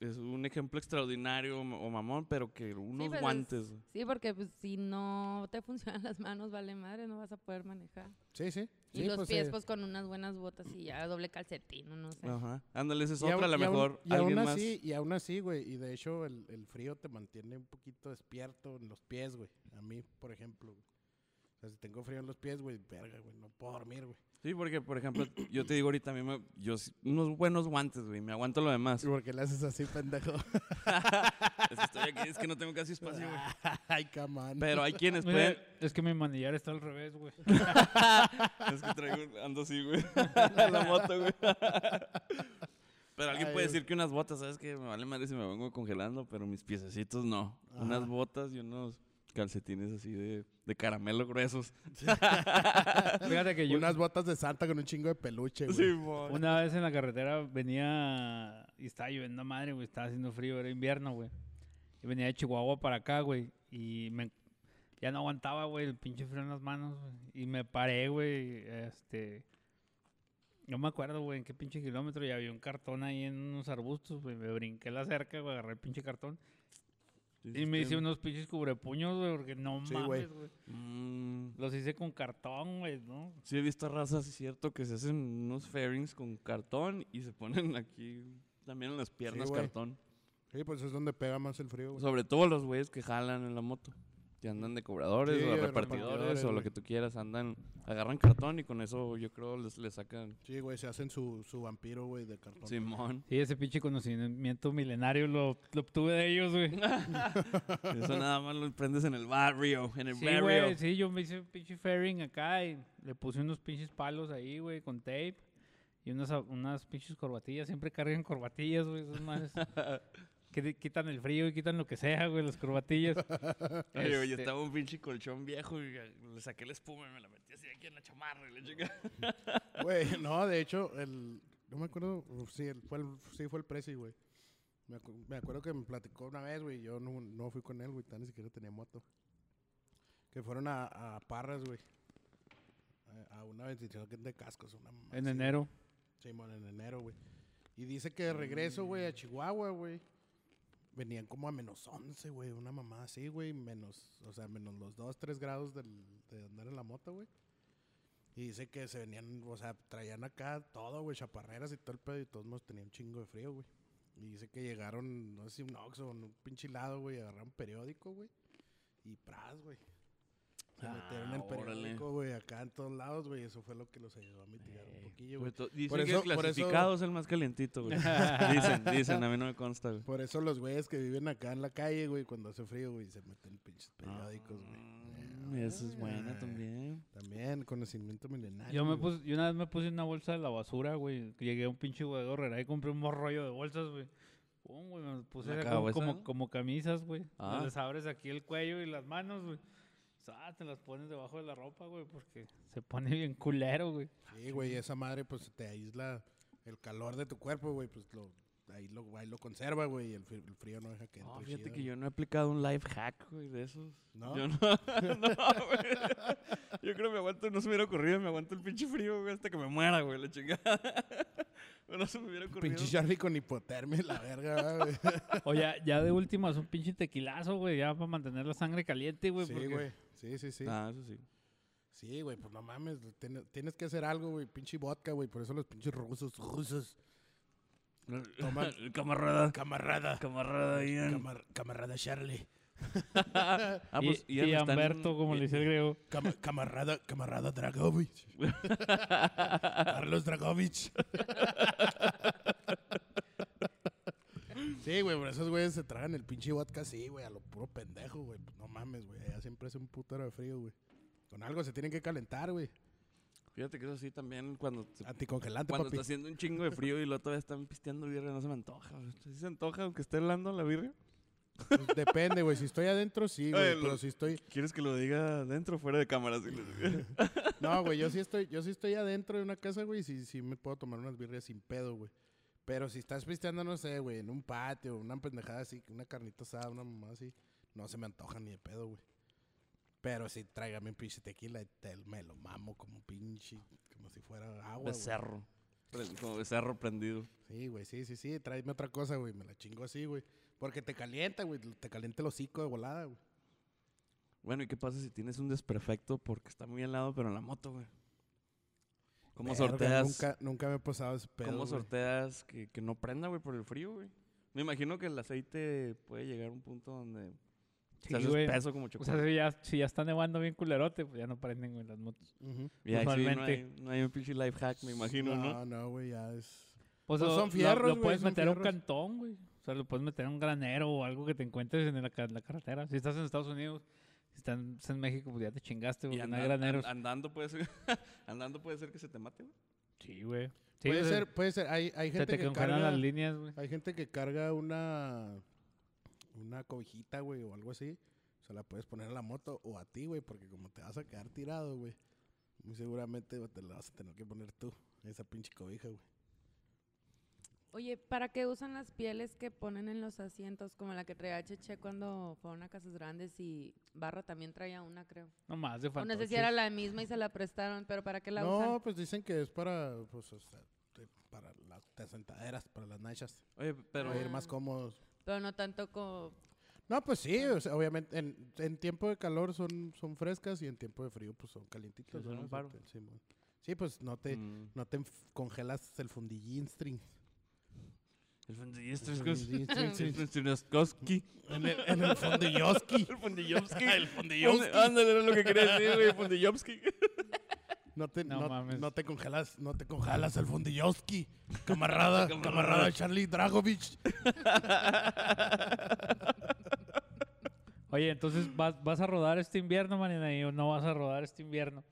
Es un ejemplo extraordinario o mamón, pero que unos pues, es- guantes. Sí, porque pues, si no te funcionan las manos, vale madre, no vas a poder manejar. Sí, sí. Y Sí, los pues, pies, eh, pues con unas buenas botas y ya doble calcetín, no sé. Ajá. Ándale, esa es y otra, a lo y aún- mejor y alguien aún más. así, y aún así, güey. Y de hecho, el, el frío te mantiene un poquito despierto en los pies, güey. A mí, por ejemplo. O sea, si tengo frío en los pies, güey, verga, güey, no puedo dormir, güey. Sí, porque, por ejemplo, yo te digo ahorita, a mí me, yo, unos buenos guantes, güey, me aguanto lo demás. ¿Y por qué le haces así, pendejo? es que estoy aquí, es que no tengo casi espacio, güey. Ay, camán. Pero hay quienes Mira, pueden... es que mi manillar está al revés, güey. Es que traigo, ando así, güey. la moto, güey. Pero alguien Ay, puede decir que unas botas, ¿sabes qué? Me vale madre si me vengo congelando, pero mis piececitos no. Ajá. Unas botas y unos calcetines así de, de caramelo gruesos. Fíjate que yo Unas botas de santa con un chingo de peluche, güey. Sí, una vez en la carretera venía y estaba lloviendo a madre, güey. Estaba haciendo frío, era invierno, güey. Y venía de Chihuahua para acá, güey. Y me, ya no aguantaba, güey, el pinche frío en las manos, güey. Y me paré, güey. Este. No me acuerdo, güey, en qué pinche kilómetro. Y había un cartón ahí en unos arbustos, güey. Me brinqué la cerca, güey, agarré el pinche cartón. Y me hice unos pinches cubrepuños, güey, porque no Sí, mames, güey. Mm, Los hice con cartón, güey, ¿no? sí he visto razas, es cierto, que se hacen unos fairings con cartón y se ponen aquí también en las piernas cartón. Sí, pues es donde pega más el frío, güey. Sobre todo los güeyes que jalan en la moto. Que andan de cobradores Sí, o de repartidores repartidores, o lo que tú quieras. Andan, agarran cartón y con eso yo creo les, les sacan Sí, güey, se hacen su, su vampiro, güey, de cartón. Simón. Sí, ese pinche conocimiento milenario lo, lo obtuve de ellos, güey. Eso nada más lo prendes en el barrio, en el Sí, barrio. güey, sí, yo me hice un pinche fairing acá y le puse unos pinches palos ahí, güey, con tape. Y unas, unas pinches corbatillas, siempre cargan corbatillas, güey, esas madres. que quitan el frío y quitan lo que sea, güey, las corbatillas. Oye, oye, Este, estaba un pinche colchón viejo y le saqué la espuma y me la metí así aquí en la chamarra y le chica. Güey, no, de hecho, el... No me acuerdo, uf, sí, el- fue el, sí fue el Prezi, güey. Me, acu- me acuerdo que me platicó una vez, güey, yo no, no fui con él, güey, tan ni siquiera tenía moto. Que fueron a, a Parras, güey. A, a una bendición de cascos, una mamá En así, enero. Simón, en enero, güey. Y dice que de regreso, güey, a Chihuahua, güey. Venían como a menos 11, güey. Una mamá así, güey. Menos, o sea, menos los 2, 3 grados de andar en la moto, güey. Y dice que se venían, o sea, traían acá todo, güey, chaparreras y todo el pedo. Y todos nos tenían un chingo de frío, güey. Y dice que llegaron, no sé si un Oxxo un pinche helado, güey. Agarraron periódico, güey. Y pras, güey. Se metieron el Ah, periódico, güey, acá en todos lados, güey. Eso fue lo que los ayudó a mitigar un Ey, poquillo, güey. Dicen Por que eso- el por eso- clasificado es el más calientito, güey. dicen, dicen, a mí no me consta, güey. Por eso los güeyes que viven acá en la calle, güey, cuando hace frío, güey, se meten pinches periódicos, güey. Ah, Esa es buena Ah. también. También, conocimiento milenario. Yo me puse, yo una vez me puse una bolsa de la basura, güey. Llegué a un pinche horrera y compré un rollo de bolsas, güey. Pum, güey, me puse ¿Una acá como, como, como camisas, güey. Ah. Les abres aquí el cuello y las manos, güey. Ah, te las pones debajo de la ropa, güey, porque se pone bien culero, güey. Sí, güey, esa madre, pues, te aísla el calor de tu cuerpo, güey, pues, lo, ahí, lo, ahí lo conserva, güey, y el, frío no deja que entre No, fíjate chido, que güey. yo no he aplicado un life hack, güey, de esos. ¿No? Yo no, no, güey. Yo creo que me aguanto, no se me hubiera ocurrido, me aguanto el pinche frío, güey, hasta que me muera, güey, la chingada. no se me hubiera ocurrido. Pinche Charlie con hipotermia, la verga, ¿verdad, güey. O ya, ya de últimas un pinche tequilazo, güey, ya para mantener la sangre caliente, güey. Sí, porque- güey. Sí, sí, sí. Ah, eso sí. Sí, güey, pues no mames, tiene- tienes que hacer algo, güey, pinche vodka, güey, por eso los pinches rusos, rusos. Toma- Camarada. Camarada. Camarada Ian. Camar- camarada Charlie. Ah, pues y, y Humberto, como le dice el griego. Cama- camarada, camarada Dragovich. Carlos Dragovich. Sí, güey, por esos güeyes se tragan el pinche vodka así, güey, a lo puro pendejo, güey. Pues no mames, güey, allá siempre hace un putero de frío, güey. Con algo se tienen que calentar, güey. Fíjate que eso sí también cuando, te- Anticongelante, cuando papi. está haciendo un chingo de frío y luego todavía están pisteando birria, no se me antoja. güey. ¿Sí se antoja aunque esté helando la birria? Pues depende, güey. Si estoy adentro, sí, güey. Oye, Pero si estoy... ¿Quieres que lo diga dentro o fuera de cámara? Sí, les- No, güey, yo sí estoy, yo sí estoy adentro de una casa, güey, sí, sí me puedo tomar unas birrias sin pedo, güey. Pero si estás pisteando, no sé, güey, en un patio, una pendejada así, una carnita asada, una mamá así, no se me antoja ni de pedo, güey. Pero si tráigame un pinche tequila, y te- me lo mamo como pinche, como si fuera agua, güey. becerro. Pre- Como becerro prendido. Sí, güey, sí, sí, sí, tráeme otra cosa, güey, me la chingo así, güey. Porque te calienta, güey, te calienta el hocico de volada, güey. Bueno, ¿y qué pasa si tienes un desperfecto porque está muy helado, pero en la moto, güey? ¿Cómo Verga, sorteas? Nunca, nunca me he pasado ese pedo, ¿Cómo güey. sorteas que, que no prenda, güey, por el frío, güey? Me imagino que el aceite puede llegar a un punto donde Sí, güey. espeso como O chocolate. sea, si ya, si ya está nevando bien culerote, pues ya no prenden, güey, las motos. Y ahí sí no hay, no hay un pinche life hack, me imagino, ¿no? No, no, güey, ya es... Pues, Pues lo- son lo- fierros, Lo, güey, puedes meter a un cantón, güey. O sea, lo puedes meter a un granero o algo que te encuentres en la, la carretera. Si estás en Estados Unidos, si estás en, México, pues ya te chingaste, güey. No hay graneros. an- andando puede ser andando puede ser que se te mate, güey. Sí, güey. Sí, puede ser, puede ser. Hay, hay Se gente te que carga, las líneas, güey. hay gente que carga una, una cobijita, güey, o algo así. Se la puedes poner a la moto o a ti, güey, porque como te vas a quedar tirado, güey, muy seguramente güey, te la vas a tener que poner tú, esa pinche cobija, güey. Oye, ¿para qué usan las pieles que ponen en los asientos? Como la que traía Cheche cuando fueron a Casas Grandes y Barra también traía una, creo. No más de O no sé fantoches. si era la misma y se la prestaron, pero ¿para qué la No, usan? pues dicen que es para, pues, o sea, para las sentaderas, para las nachas, Oye, pero para ir más cómodos. Pero no tanto como... No, pues sí, o sea, obviamente en, en tiempo de calor son, son frescas y en tiempo de frío pues son calientitas. Sí, son ¿no? un paro. Sí, pues no te, Mm. no te enf- congelas el fundillín string. El sí. Fundillistris. En el, en el fondilloski. El fundillovski. El fondillovski. Ándale, era lo que quería decir, güey. Fundillovski. No te, No no, mames. no te congelas, no te congelas el fundillovski. Camarada, Camarada. Charlie Dragovich. Oye, entonces vas, vas a rodar este invierno, manina, y o no vas a rodar este invierno.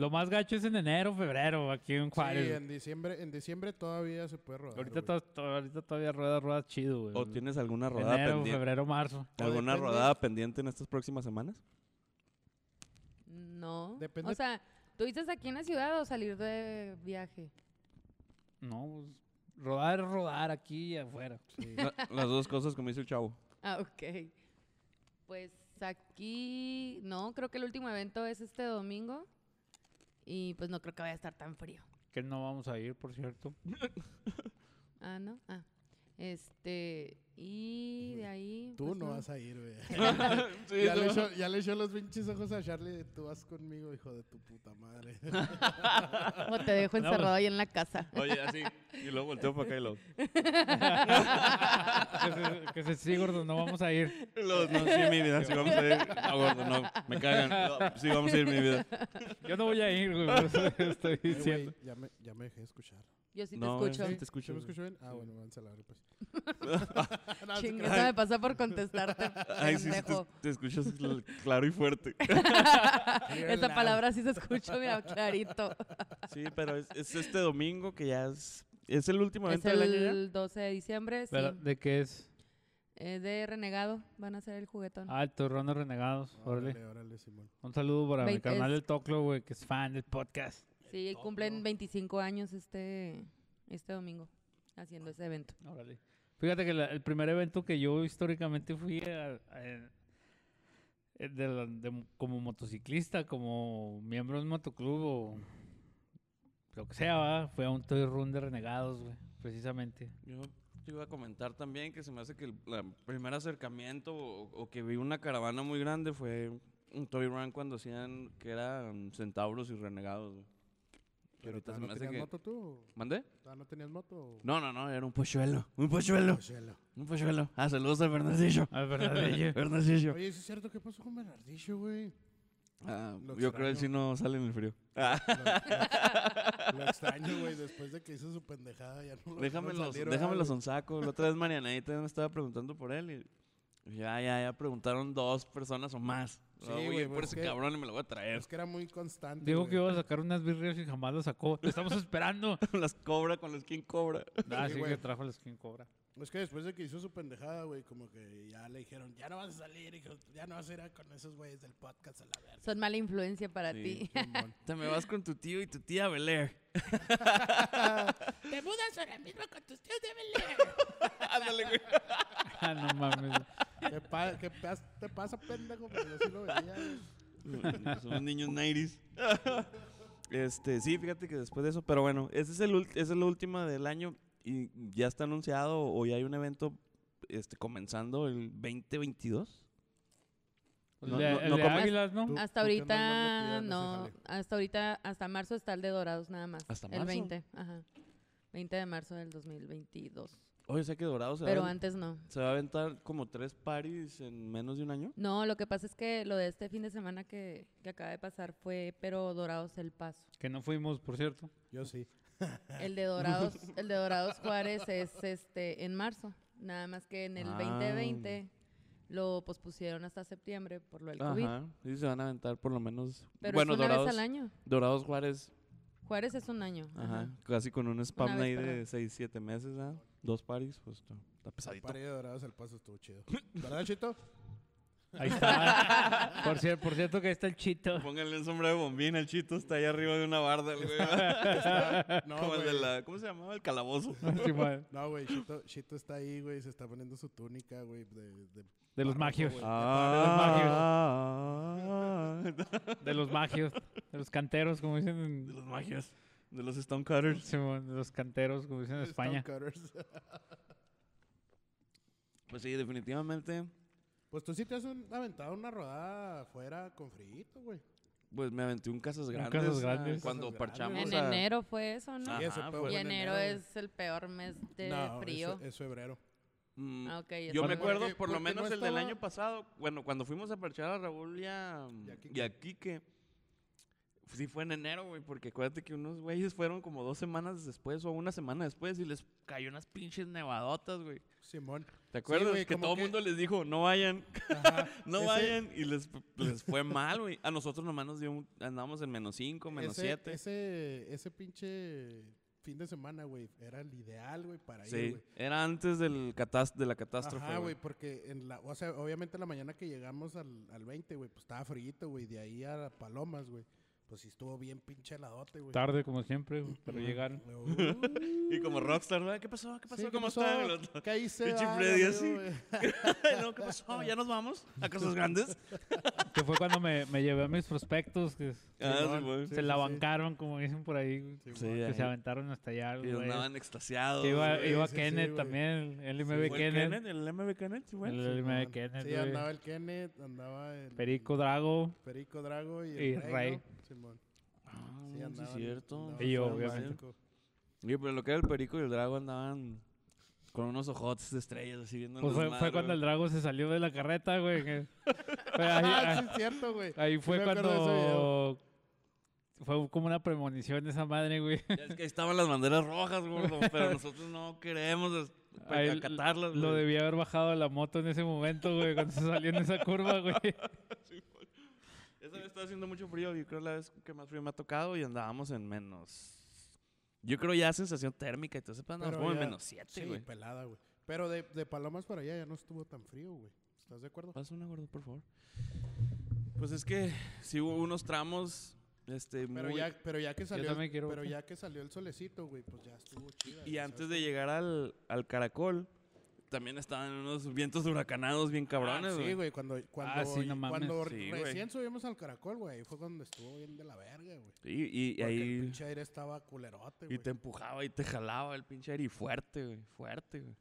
Lo más gacho es en enero, febrero, aquí en Juárez. Sí, en diciembre, en diciembre todavía se puede rodar. ahorita, güey. to- to- ahorita todavía rueda, rueda chido, güey. ¿O tienes alguna rodada enero, pendiente? febrero, marzo. ¿Alguna depende- rodada pendiente en estas próximas semanas? No. Depende- O sea, ¿tú dices aquí en la ciudad o salir de viaje? No, pues, rodar es rodar aquí y afuera. Sí. La- Las dos cosas, como dice el chavo. Ah, ok. Pues aquí, no, creo que el último evento es este domingo. Y pues no creo que vaya a estar tan frío. Que no vamos a ir, por cierto. Ah, ¿no? Ah. Este, y de ahí... Tú pues, no vas a ir, güey. Sí, ya, le no. echó, ya le echó los pinches ojos a Charlie de tú vas conmigo, hijo de tu puta madre. O te dejo No, encerrado ahí en la casa. Oye, así. Y luego volteo para acá y luego. que, se, que se sí, gordo, no vamos a ir. No, sí, mi vida, sí vamos a ir. No, gordo, no, me cagan. No, sí, vamos a ir, mi vida. Yo no voy a ir, güey, por eso estoy diciendo. ya, me, ya me dejé escuchar. Yo sí te No, escucho. sí, te escucho, ¿Sí me escucho bien? Ah, bueno, váyanse a la verga, pues. No, Chingue, me pasa por contestarte, Ay, sí, sí, te, te escuchas cl- claro y fuerte. Esa palabra sí se escucha, mira, clarito. Sí, pero es, es este domingo que ya es. ¿Es el último Es evento del año el 12 de diciembre, sí. ¿De qué es? Es de Renegado, van a hacer el juguetón. Ah, el Torrón de Renegados. Órale. Órale, órale, Simón. Un saludo para mi Veinte- canal es- del Toclo, güey, que es fan del podcast. Sí, cumplen 25 años este, este domingo haciendo ese evento. Órale. Fíjate que la- el primer evento que yo históricamente fui a- a- en- eh, de la- de mo- como motociclista, como miembro de un motoclub o lo que sea, ¿va? fue a un Toy Run de Renegados, güey, precisamente. Yo te iba a comentar también que se me hace que el la primer acercamiento o, o que vi una caravana muy grande fue un Toy Run cuando hacían que eran centauros y renegados. güey. ¿Pero ahorita se no me hace tenías que... moto tú? ¿Mandé? ¿Todavía no tenías moto? No, no, no, era un pochuelo. Un pochuelo. Oh, cielo. Un pochuelo. Ah, saludos al Bernardillo. Verdad, ella. Bernardillo. Oye, ¿sí es cierto? ¿Qué pasó con Bernardillo, güey? Ah, Lo yo creo que él sí no sale en el frío. Lo, lo extraño, güey, después de que hizo su pendejada. Ya no lo Déjame los. La otra vez Marianita me estaba preguntando por él y ya, ya, ya preguntaron dos personas o más. Sí, güey, por pues ese que- cabrón y me lo voy a traer. Es que era muy constante. Dijo güey. que iba a sacar unas birrias y jamás las sacó. Te estamos esperando. las cobra con los quien cobra. Ah, Sí, sí, que trajo el skin cobra. Es que después de que hizo su pendejada, güey, como que ya le dijeron, ya no vas a salir, hijo, ya no vas a ir a- con esos güeyes del podcast a la verga. Son mala influencia para Sí. ti. Te me vas con tu tío y tu tía Belair. Te mudas ahora mismo con tus tíos de Belén. Ándale, güey. Ah, no mames. ¿Qué, pa- qué pas- te pasa, pendejo? Pero yo sí lo veía, güey. Somos niños 90s. Este, sí, fíjate que después de eso, pero bueno, ese es el esa es la última del año y ya está anunciado o ya hay un evento este comenzando el 2022. El No- de, no- el no de Águilas, ¿no? Hasta ahorita no, hasta ahorita, hasta marzo está el de Dorados nada más. ¿Hasta El marzo? 20, ajá. 20 de marzo del 2022. Oye, sé que Dorado se, Pero va, a, antes no. se va a aventar como tres paris en menos de un año. No, lo que pasa es que lo de este fin de semana que, que acaba de pasar fue, pero Dorados el paso. Que no fuimos, por cierto. Yo sí. El de Dorados, el de Dorados Juárez es este en marzo. Nada más que en el Ah. 2020 lo pospusieron hasta septiembre por lo del COVID. Ajá. Sí, se van a aventar por lo menos. Pero bueno, es una Dorados, vez al año. Dorados Juárez, Juárez es un año. ajá, ajá. casi con un spam ahí de perdón. 6, 7 meses, ¿ah? Dos paris, pues está, está El pesadito. par de dorados al paso estuvo chido. ¿Verdad, Chito? Ahí está. por, cier- por cierto que ahí está el chito. Pónganle un sombrero de bombín, el chito está ahí arriba de una barda, el güey. No, Como el de la, ¿cómo se llamaba? El calabozo. Sí, No, güey, Chito, Chito está ahí, güey, se está poniendo su túnica, güey, de, de de los magios. Ah, De los magios. De los canteros, como dicen en, de los magios. De los Stonecutters. Sí, de los canteros, como dicen en España. Stonecutters. Pues sí, definitivamente. Pues tú sí te has un- aventado una rodada afuera con frito, güey. Pues me aventé un Casas Un Grandes. Casas ah, Grandes. Cuando Casas parchamos Grandes. En a- enero fue eso, ¿no? Y eso fue- fue y en enero es el peor mes de No, frío. Es, es febrero. Mm, Ah, Yo me acuerdo, Porque- por lo no menos el del año pasado, bueno, cuando fuimos a parchar a Raúl y a, Y a Quique. y a Quique, sí fue en enero, güey, porque acuérdate que unos güeyes fueron como dos semanas después o una semana después y les cayó unas pinches nevadotas, güey. Simón. ¿Te acuerdas? güey, que todo el que- mundo les dijo, no vayan, no Ese- vayan, y les, les fue mal, güey. A nosotros nomás nos dio, un- andábamos en menos cinco, menos ese, siete. Ese, ese pinche fin de semana, güey, era el ideal, güey, para ir, Sí, güey. era antes del de la catástrofe, güey. porque en la, o sea, obviamente en la mañana que llegamos al, al 20, güey, pues estaba frío, güey, de ahí a Palomas, güey. Pues sí estuvo bien pinche heladote, güey. Tarde, como siempre, güey, pero llegaron. Y como Rockstar, ¿verdad? ¿qué pasó? ¿Qué pasó? Sí, ¿qué ¿Cómo pasó? otro, ¿Qué hice? Pinche Freddy así. no, ¿qué pasó? ¿Ya nos vamos? ¿A Casas Grandes? Que fue cuando me, me llevé a mis prospectos, que Ah, sí, güey. sí, se la sí. bancaron, como dicen por ahí, güey. Sí, Sí, güey. Que ahí. se aventaron hasta allá, Y güey. andaban extasiados. Iba, güey. iba sí, sí, Kenneth también, el ¿Fue MB Kenneth. Kenneth? ¿El MB Kenneth? Sí, güey. El MB. Kenneth, Sí, andaba el Kenneth, andaba el Perico Drago. Perico Drago y el Y Rey. Simón. Ah, Sí, sí, es andaban- cierto. andaban Y yo, obviamente. Oye, pero lo que era el perico y el drago andaban con unos ojotes de estrellas así viendo Pues fue, fue cuando el Drago se salió de la carreta, güey. que- ahí, Ah, ahí- sí, es cierto, güey. ahí Sí fue video. cuando... Fue como una premonición de esa madre, güey. Ya es que ahí estaban las banderas rojas, gordo, pero nosotros no queremos Ahí acatarlas, Lo güey. debía haber bajado de la moto en ese momento, güey, cuando se salió en esa curva, güey. Esa vez estaba haciendo mucho frío, yo creo la vez que más frío me ha tocado y andábamos en menos... Yo creo ya sensación térmica y todo ese plan, andábamos como en menos 7, Sí, güey. pelada, güey. Pero de, de Palomas para allá ya no estuvo tan frío, güey. ¿Estás de acuerdo? Pasa una, gordo, por favor. Pues es que sí hubo unos tramos, este, Pero muy... ya, pero ya que salió, quiero pero ya que salió el solecito, güey, pues ya estuvo chida. Y güey, antes ¿sabes de llegar al, al caracol, también estaban unos vientos huracanados bien cabrones, Ah, güey. sí, güey, cuando, cuando, Ah, sí, no mames. cuando Sí, güey. recién subimos al caracol, güey, ahí fue cuando estuvo bien de la verga, güey. Y, y- y Porque el ahí... pinche aire estaba culerote, Y güey. te empujaba y te jalaba el pinche aire y fuerte, güey. Fuerte, güey.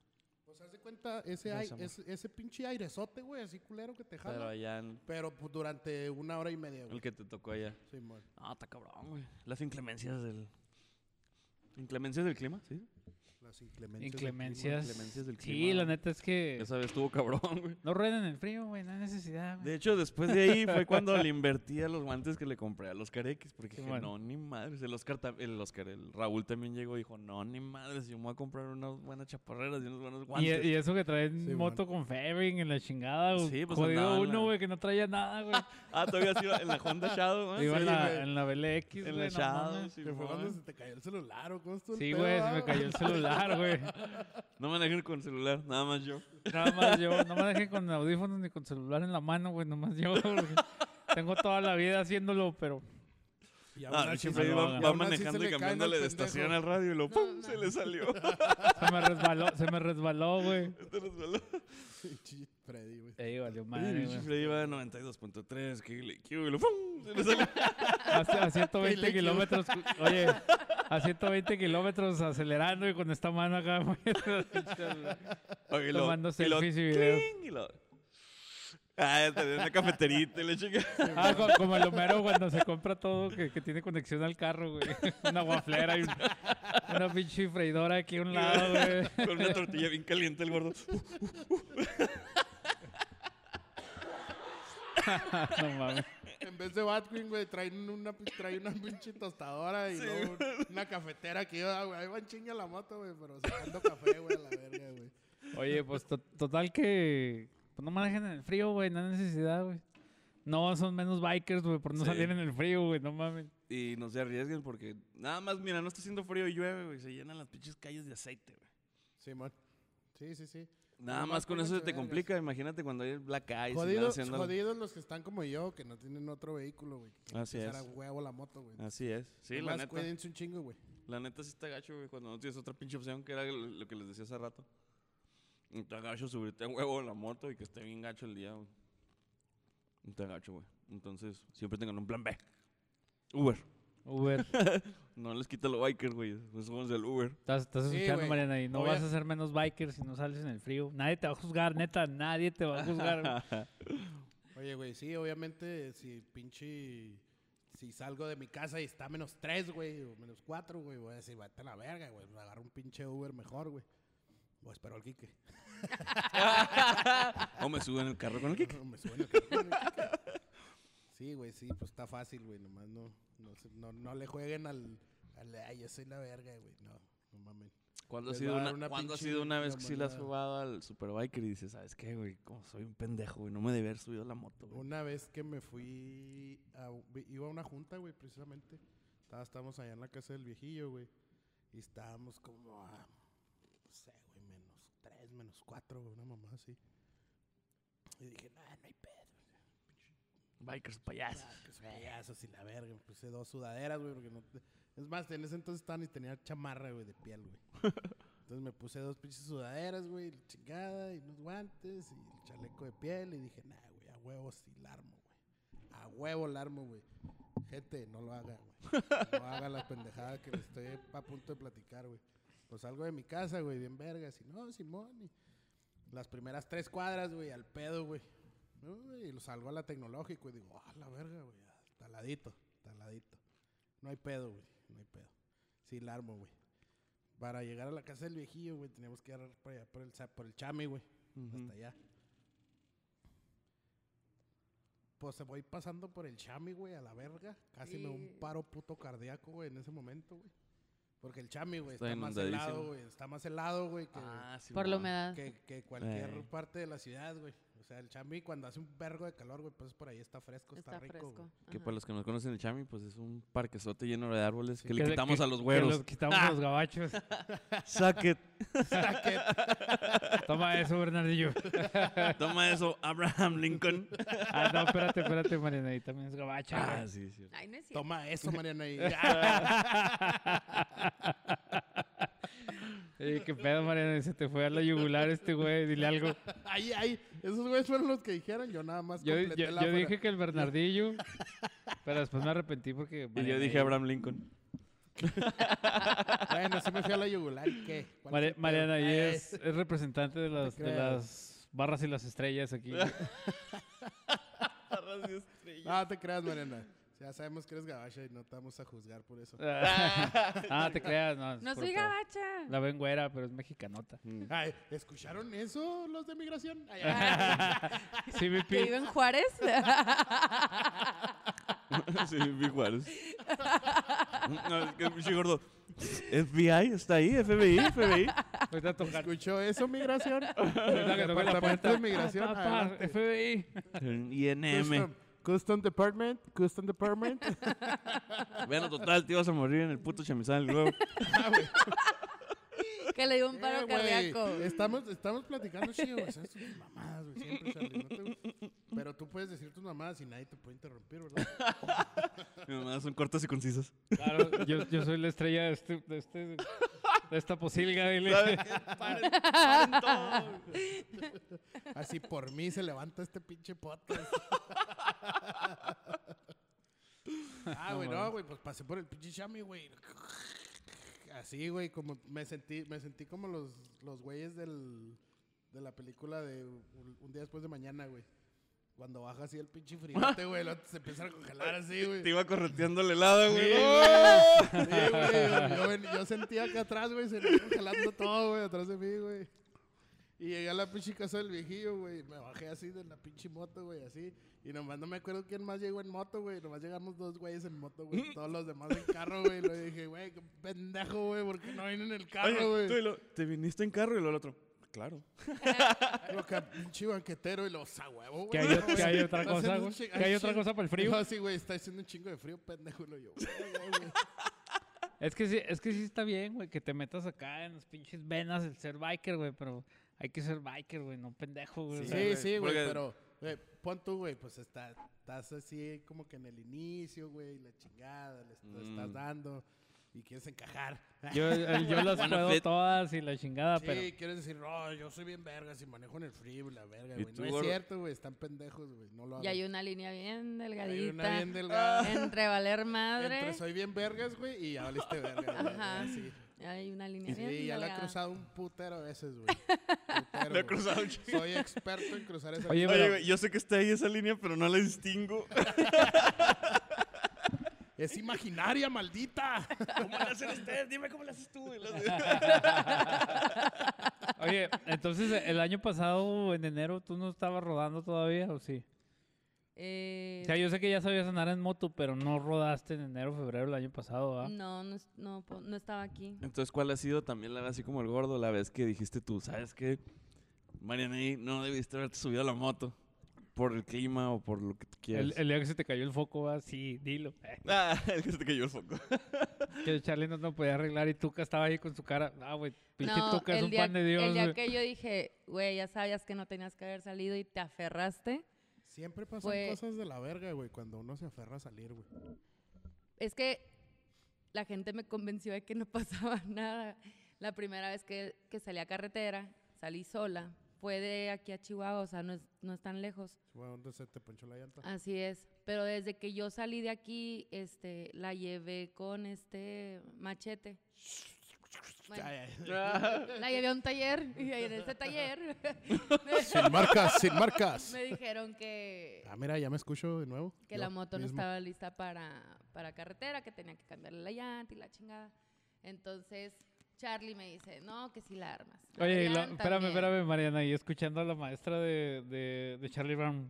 Pues haz de cuenta, ese, Ya ai- somos. ese, ese pinche airezote, güey, así culero que te Pero jala. allá, en- Pero pues, durante una hora y media, güey. el que te tocó allá. Simón. Ah, está cabrón, güey. Las inclemencias del... ¿Inclemencias del clima? Sí. Las inclemencias. del. Inclemencias del Sí, clima. la neta es que... Esa vez estuvo cabrón, güey. No rueden en el frío, güey, no hay necesidad, De güey. hecho, después de ahí fue cuando le invertí a los guantes que le compré a los careques. Porque Sí, dije, bueno. no, ni madres. El Oscar, el Oscar, el Raúl también llegó y dijo, no, ni madres. Yo me voy a comprar unas buenas chaparreras y unos buenos guantes. y eso que traen Sí, moto con fairing en la chingada, güey. Sí, pues Jodido uno, la- güey, que no traía nada, güey. Ah, todavía sí iba en la Honda Shadow, ¿eh? Iba Sí, en, la, güey. en la BLX, En güey, la no Shadow, sí, Que fue cuando güey. se te cayó el celular o cómo Sí, güey, se me cayó el celular, güey. No manejen con celular, nada más yo. Nada más yo, no me dejé con audífonos ni con celular en la mano, güey, nomás yo. porque Tengo toda la vida haciéndolo, pero Y Ah, aún así siempre se- no, iba, no, y va aún así manejando se y le caen cambiándole al de pendejo. estación al radio y lo ¡pum! se le salió. se me resbaló, se me resbaló, güey. Salió. Pinche Freddy, güey. Ahí valió madre, el güey. chifre iba a 92.3, que le y lo ¡pum! Se le salió. A, a 120 Ilequio. kilómetros, oye, a 120 kilómetros acelerando y con esta mano acá, güey. Y lo- Tomando y lo selfies y videos. ¡cling! y lo- Ah, ya tenía una cafeterita y le chica. Ah, co- como el Homero cuando se compra todo que, que tiene conexión al carro, güey. Una guaflera y un- una pinche freidora aquí a un lado, güey. Con una tortilla bien caliente el gordo. No mames. En vez de Batwing, güey, traen una, traen una pinche tostadora y luego una cafetera que iba, güey. Ahí va en chinga la moto, güey, pero sacando café, güey, a la verga, güey. Oye, pues to- total que pues no manejen en el frío, güey, no hay necesidad, güey. No, son menos bikers, güey, por no Sí. salir en el frío, güey, no mames. Y no se arriesguen porque nada más, mira, no está haciendo frío y llueve, güey. Se llenan las pinches calles de aceite, güey. Simón. Sí, sí, sí. Nada más con eso se te vergas. complica. Imagínate cuando hay Black Ice. Jodidos, haciendo- jodidos los que están como yo, que no tienen otro vehículo, güey. que Así es. a huevo la moto, güey. Así es. Sí, la neta. cuídense un chingo, güey. La neta sí está gacho, güey, cuando no tienes otra pinche opción, que era lo que les decía hace rato. Está gacho subirte a huevo en la moto y que esté bien gacho el día, güey. Está gacho, güey. Entonces, siempre tengan un plan B. Uber. Uber. No les quita lo biker, güey. Pues somos del Uber. Estás, estás Sí, escuchando, güey. Mariana, y no Obvia- vas a ser menos biker si no sales en el frío. Nadie te va a juzgar, neta, nadie te va a juzgar. Oye, güey, sí, obviamente, si pinche. Si salgo de mi casa y está menos 3, güey, o menos 4, güey, voy a decir, vete a la verga, güey. Me agarro un pinche Uber mejor, güey. O espero al Kike. o me suben el carro con el kick. Me suena que- Sí, güey, sí, pues está fácil, güey. Nomás no, no, no, no le jueguen al, al. Ay, yo soy la verga, güey. No, no mames. ¿Cuándo ha sido una, una ¿cuándo ha sido una vez que sí le has jugado al Superbiker y dices, ¿sabes qué, güey? Como soy un pendejo, güey. No me debe haber subido la moto, güey. Una vez que me fui. A, iba a una junta, güey, precisamente. Estábamos allá en la casa del viejillo, güey. Y estábamos como a. No sé, güey, menos 3, menos 4, una mamá así. Y dije, nah, no hay pedo. Bikers payasos. Ah, que son payasos y la verga. Me puse dos sudaderas, güey, porque no... te- Es más, en ese entonces estaban y tenía chamarra, güey, de piel, güey. Entonces me puse dos pinches sudaderas, güey, la chingada, y unos guantes, y el chaleco de piel, y dije, nah, güey, a huevo sí la armo, güey. A huevo la armo, güey. Gente, no lo haga, güey. No haga la pendejada que le estoy a punto de platicar, güey. Pues salgo de mi casa, güey, bien vergas, y no, Simón, y las primeras tres cuadras, güey, al pedo, güey. Uy, Y lo salgo a la tecnológico y digo, ah, la verga, güey. Taladito, taladito. No hay pedo, güey. No hay pedo. Sí, la armo, güey. Para llegar a la casa del viejillo, güey, teníamos que agarrar por allá, por el, por el chame, güey. Hasta allá. Pues se voy pasando por el chame, güey, a la verga. Casi me da un Sí. paro puto cardíaco, güey, en ese momento, güey. Porque el chame, güey, Está está, más helado, güey. Está más helado, güey, que, Ah, sí, Por la humedad. que, que cualquier Eh. parte de la ciudad, güey. O sea, el chambi cuando hace un vergo de calor, güey, pues por ahí está fresco, está, Está rico, fresco. Que para los que no conocen el Chami, pues es un parquezote lleno de árboles que le Que- quitamos que- a los que güeros. los quitamos a los gabachos. Suck it. Toma eso, Bernardillo. Toma eso, Abraham Lincoln. Ah, no, espérate, espérate, Mariana, ahí también es gabacha. ah, sí, sí. Ay, no es cierto. Toma eso, Mariana. Y... Ey, qué pedo, Mariana, se te fue a la yugular este güey, dile algo. ay, ay, esos güeyes fueron los que dijeron. Yo nada más Yo, completé yo- la yo dije que el Bernardillo, pero después me arrepentí porque... Y yo dije Abraham Lincoln. Bueno, sí me fui a la yugular. ¿y ¿Qué? Mariana ahí Eh, es, es representante de las, de las barras y las estrellas aquí. No te creas, Mariana. Ya sabemos que eres gabacha y no te vamos a juzgar por eso. ah, te creas, no. No soy gabacha. La ven güera, pero es mexicanota. Ay, ¿escucharon eso los de migración? Ay, ay, Sí, mi Que Juárez. sí, vi Juárez. No, es que pinche gordo. FBI, está ahí, FBI, FBI. Ahorita tocar. ¿Escuchó eso, migración? Departamento de Migración, Papá. FBI. INM. Custom, Department, Custom Department. Bueno, total, te ibas a morir en el puto chamizal luego. que le dio un paro Eh, güey, cardíaco. Estamos, estamos platicando chido, güey. Son tus mamadas, güey. Siempre, Charlie. no te- Pero tú puedes decir tus mamadas y nadie te puede interrumpir, ¿verdad? Mi mamá son cortas y concisas. Claro, yo, yo soy la estrella de, este, de, este, de esta posilga, dile. Paren, paren todo. Así por mí se levanta este pinche podcast. Ah, güey, no, güey, pues pasé por el pinche chami, güey. Así, güey, como me sentí, me sentí como los, los güeyes del, de la película de un, día después de mañana, güey. Cuando baja así el pinche friote, güey, se empiezan a congelar así, güey. Te iba correteando el helado, güey. Sí, güey. Sí, güey. Yo, ven- yo sentía acá atrás, güey, se iba congelando todo, güey, atrás de mí, güey. Y llegué a la pinche casa del viejillo, güey. Me bajé así de la pinche moto, güey, así. Y nomás no me acuerdo quién más llegó en moto, güey. Nomás llegamos dos güeyes en moto, güey. Todos los demás en carro, güey. Y le dije, güey, qué pendejo, güey, ¿por qué no vienen en el carro, güey? y lo- te viniste en carro y luego el otro. Claro. Lo que pinche banquetero y los a huevo, güey. Que hay, No, que hay güey. otra cosa, güey. Que hay otra cosa para el frío. No, sí, güey, está haciendo un chingo de frío, pendejo. Y lo yo, güey. Es que sí, es que sí está bien, güey, que te metas acá en las pinches venas el ser biker, güey, pero hay que ser biker, güey, no pendejo, güey. o sea, Sí, sí, güey, porque- pero güey, pon tú, güey, pues está, estás así como que en el inicio, güey, la chingada, le est- Mm. estás dando. y quieres encajar. Yo, eh, yo las puedo fit. todas y la chingada, Sí, pero... quieres decir, no, yo soy bien vergas y manejo en el free, la verga, ¿Y güey. No es cierto, güey, están pendejos, güey, no lo hagan. Y hay una línea bien delgadita. Hay una bien delgada. Entre valer madre. Entre soy bien vergas, güey, y ya valiste verga, güey. Ajá. Sí, Hay una línea bien sí ya la he cruzado un putero de veces, güey. Putero, Lo he güey. cruzado un chingo. Soy experto en cruzar esa Oye, línea. Oye, pero- güey, yo sé que está ahí esa línea, pero no la distingo. Es imaginaria, maldita. ¿Cómo la hacen ustedes? Dime cómo la haces tú. güey. Oye, entonces el año pasado, en enero, ¿tú no estabas rodando todavía o sí? Eh, O sea, yo sé que ya sabías andar en moto, pero no rodaste en enero, febrero del año pasado, ¿ah? no, no, no, no estaba aquí. Entonces, ¿cuál ha sido también la vez así como el gordo? La vez que dijiste tú, ¿sabes qué? Mariana, ahí no debiste haberte subido a la moto. Por el clima o por lo que tú El, quieras. el día que se te cayó el foco, ¿va? Sí, dilo. Ah, es que se te cayó el foco. Que Charlie no lo podía arreglar y Tuca estaba ahí con su cara. Ah, güey, pinche No, Tuca es el un día, pan de Dios, el día que yo dije, güey, ya sabías que no tenías que haber salido y te aferraste. Siempre pasan Fue- cosas de la verga, güey, cuando uno se aferra a salir, güey. Es que la gente me convenció de que no pasaba nada. La primera vez que, que salí a carretera, salí sola. Fue de aquí a Chihuahua, o sea, no es, no es tan lejos. Donde se te ponchó la llanta. Así es. Pero desde que yo salí de aquí, este, la llevé con este machete. Bueno, la llevé a un taller y en ese taller Sin marcas, sin marcas. me dijeron que, Ah, mira, ya me escucho de nuevo. que Yo la moto no mismo. estaba lista para, para carretera, que tenía que cambiarle la llanta y la chingada. Entonces Charlie me dice, no, que si la armas. Oye, y lo- Adrián espérame, también. espérame, Mariana, y escuchando a la maestra de, de, de Charlie Brown.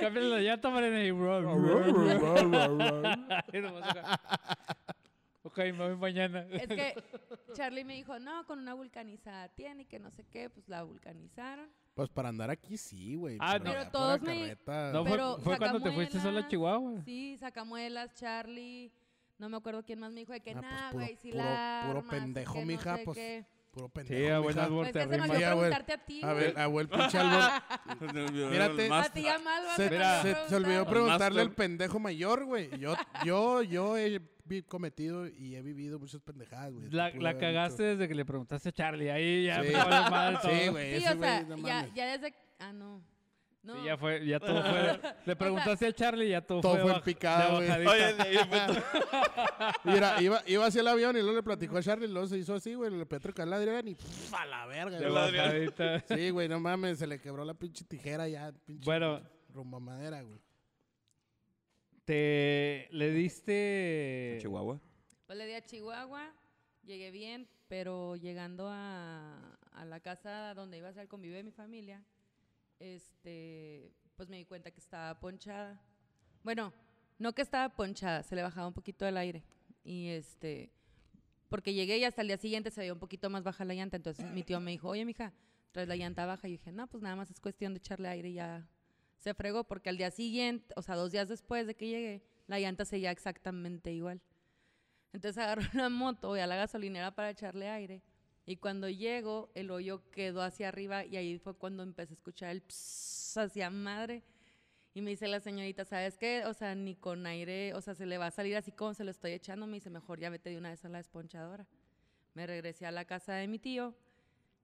Cámbiale la llanta, Mariana, y... Ok, me voy mañana. Es que Charlie me dijo, no, con una vulcanizada tiene y que no sé qué, pues la vulcanizaron. Pues para andar aquí sí, güey. Ah, pero no. Pero todos me- No, fue, Pero fue cuando te fuiste sola a Chihuahua. Sí, sacamuelas, Charlie. No me acuerdo quién más me dijo de que Ah, pues, nah, puro- güey, si puro- la puro armas y pendejo, que no mija, sé pues, qué. Puro Sí, pendejo. a buen mija. albur Pues te arrima. ver, preguntarte a ti, A ver, a ver, pinche Albor. Mírate. A ti ya mal, Se, se- se olvidó preguntar. preguntarle al pendejo mayor, güey. Yo, yo, yo he cometido y he vivido muchas pendejadas, güey. La, la cagaste dicho. desde que le preguntaste a Charlie. Ahí ya Sí. me vale mal todo. Sí, güey. Sí, o sea, ya, ya desde... Ah, no. No. Sí, ya fue, ya todo fue. Le preguntaste a Charlie y ya todo, Todo fue, en de güey. Oye. Mira, iba, iba hacia el avión y luego le platicó a Charlie y luego se hizo así, güey. Le empezó a Adrián y pff, a la verga, de. Sí, güey, no mames, se le quebró la pinche tijera ya, pinche Bueno. rumbo a madera, güey. Te le diste. Chihuahua. Pues le di a Chihuahua, llegué bien, pero llegando a, a la casa donde iba a ser el convivio de mi familia, este, pues me di cuenta que estaba ponchada. Bueno, no que estaba ponchada, se le bajaba un poquito el aire. Y este, porque llegué y hasta el día siguiente se veía un poquito más baja la llanta. Entonces mi tío me dijo, oye, mija, traes la llanta baja. Y yo dije, no, pues nada más es cuestión de echarle aire y ya se fregó. Porque al día siguiente, o sea, dos días después de que llegué, la llanta seguía exactamente igual. Entonces agarro una moto, voy a la gasolinera para echarle aire. Y cuando llego, el hoyo quedó hacia arriba y ahí fue cuando empecé a escuchar el pss hacia madre. Y me dice la señorita, ¿sabes qué? O sea, ni con aire, o sea, se le va a salir así como se lo estoy echando. Me dice, mejor ya vete de una vez a la desponchadora. Me regresé a la casa de mi tío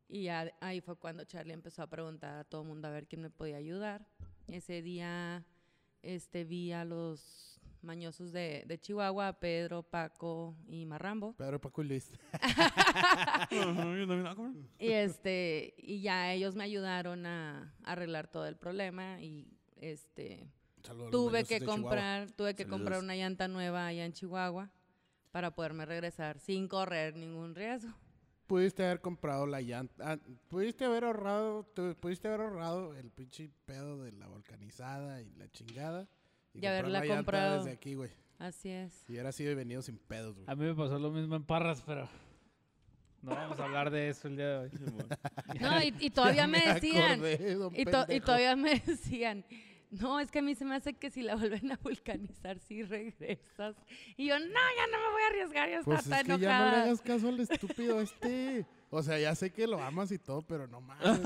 y ya ahí fue cuando Charlie empezó a preguntar a todo el mundo a ver quién me podía ayudar. Ese día este, vi a los mañosos de, de Chihuahua, Pedro, Paco y Marrambo. Pedro Paco y Luis. Y este, y ya ellos me ayudaron a, a arreglar todo el problema y este tuve que Chihuahua. comprar, tuve que comprar una llanta nueva allá en Chihuahua para poderme regresar sin correr ningún riesgo. Pudiste haber comprado la llanta. ah, pudiste haber ahorrado. pudiste haber ahorrado el pinche pedo de la volcanizada y la chingada. Y comprar haberla comprado. desde aquí, güey. Así es. Y hubiera sido y venido sin pedos, güey. A mí me pasó lo mismo en Parras, pero no vamos a hablar de eso el día de hoy. No, y, y todavía me decían, acordé, y, to- y todavía me decían, no, es que a mí se me hace que si la vuelven a vulcanizar, sí regresas. Y yo, no, ya no me voy a arriesgar, ya está, Pues está es que ya no le enojada. hagas caso al estúpido este. O sea, ya sé que lo amas y todo, pero no mames.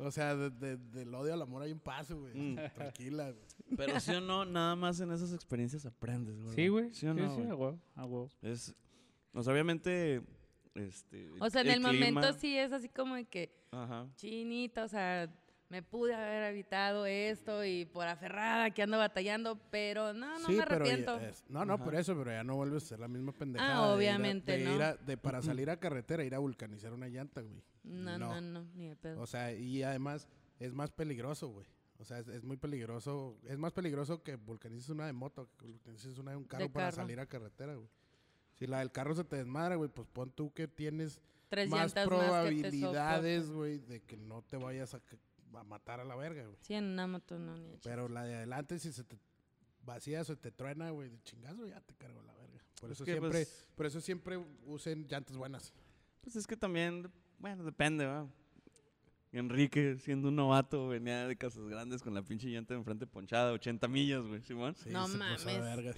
O sea, de- de- del odio al amor hay un paso, güey. Mm. Tranquila, güey. Pero sí o no, nada más en esas experiencias aprendes, güey. Sí, güey. Sí o sí, no, sí, a huevo, a huevo. Es, o sea, obviamente, este... O sea, en el, momento clima- sí es así como de que, Ajá. chinita, o sea, me pude haber evitado esto y por aferrada que ando batallando, pero no, no sí, me pero ya arrepiento. es- no, no, Ajá. por eso, pero ya no vuelves a ser la misma pendejada. Ah, de ir a- obviamente, de ir ¿no? a- de para salir a carretera, ir a vulcanizar una llanta, güey. No, no, no, ni de pedo. O sea, y además es más peligroso, güey. O sea, es, es muy peligroso. Es más peligroso que vulcanices una de moto, que vulcanices una de un carro para carro. salir a carretera, güey. Si la del carro se te desmadra, güey, pues pon tú que tienes Tres más probabilidades, güey, de que no te vayas a, ca- a matar a la verga, güey. Sí, en una moto no, ni. Pero la de adelante, si se te vacía o se te truena, güey, de chingazo, ya te cargo la verga. Por Es eso que, siempre, pues, por eso siempre usen llantas buenas. Pues es que también, bueno, depende, ¿va? Enrique, siendo un novato, venía de Casas Grandes con la pinche llanta de enfrente ponchada, 80 millas, güey, Simón. Sí, No mames.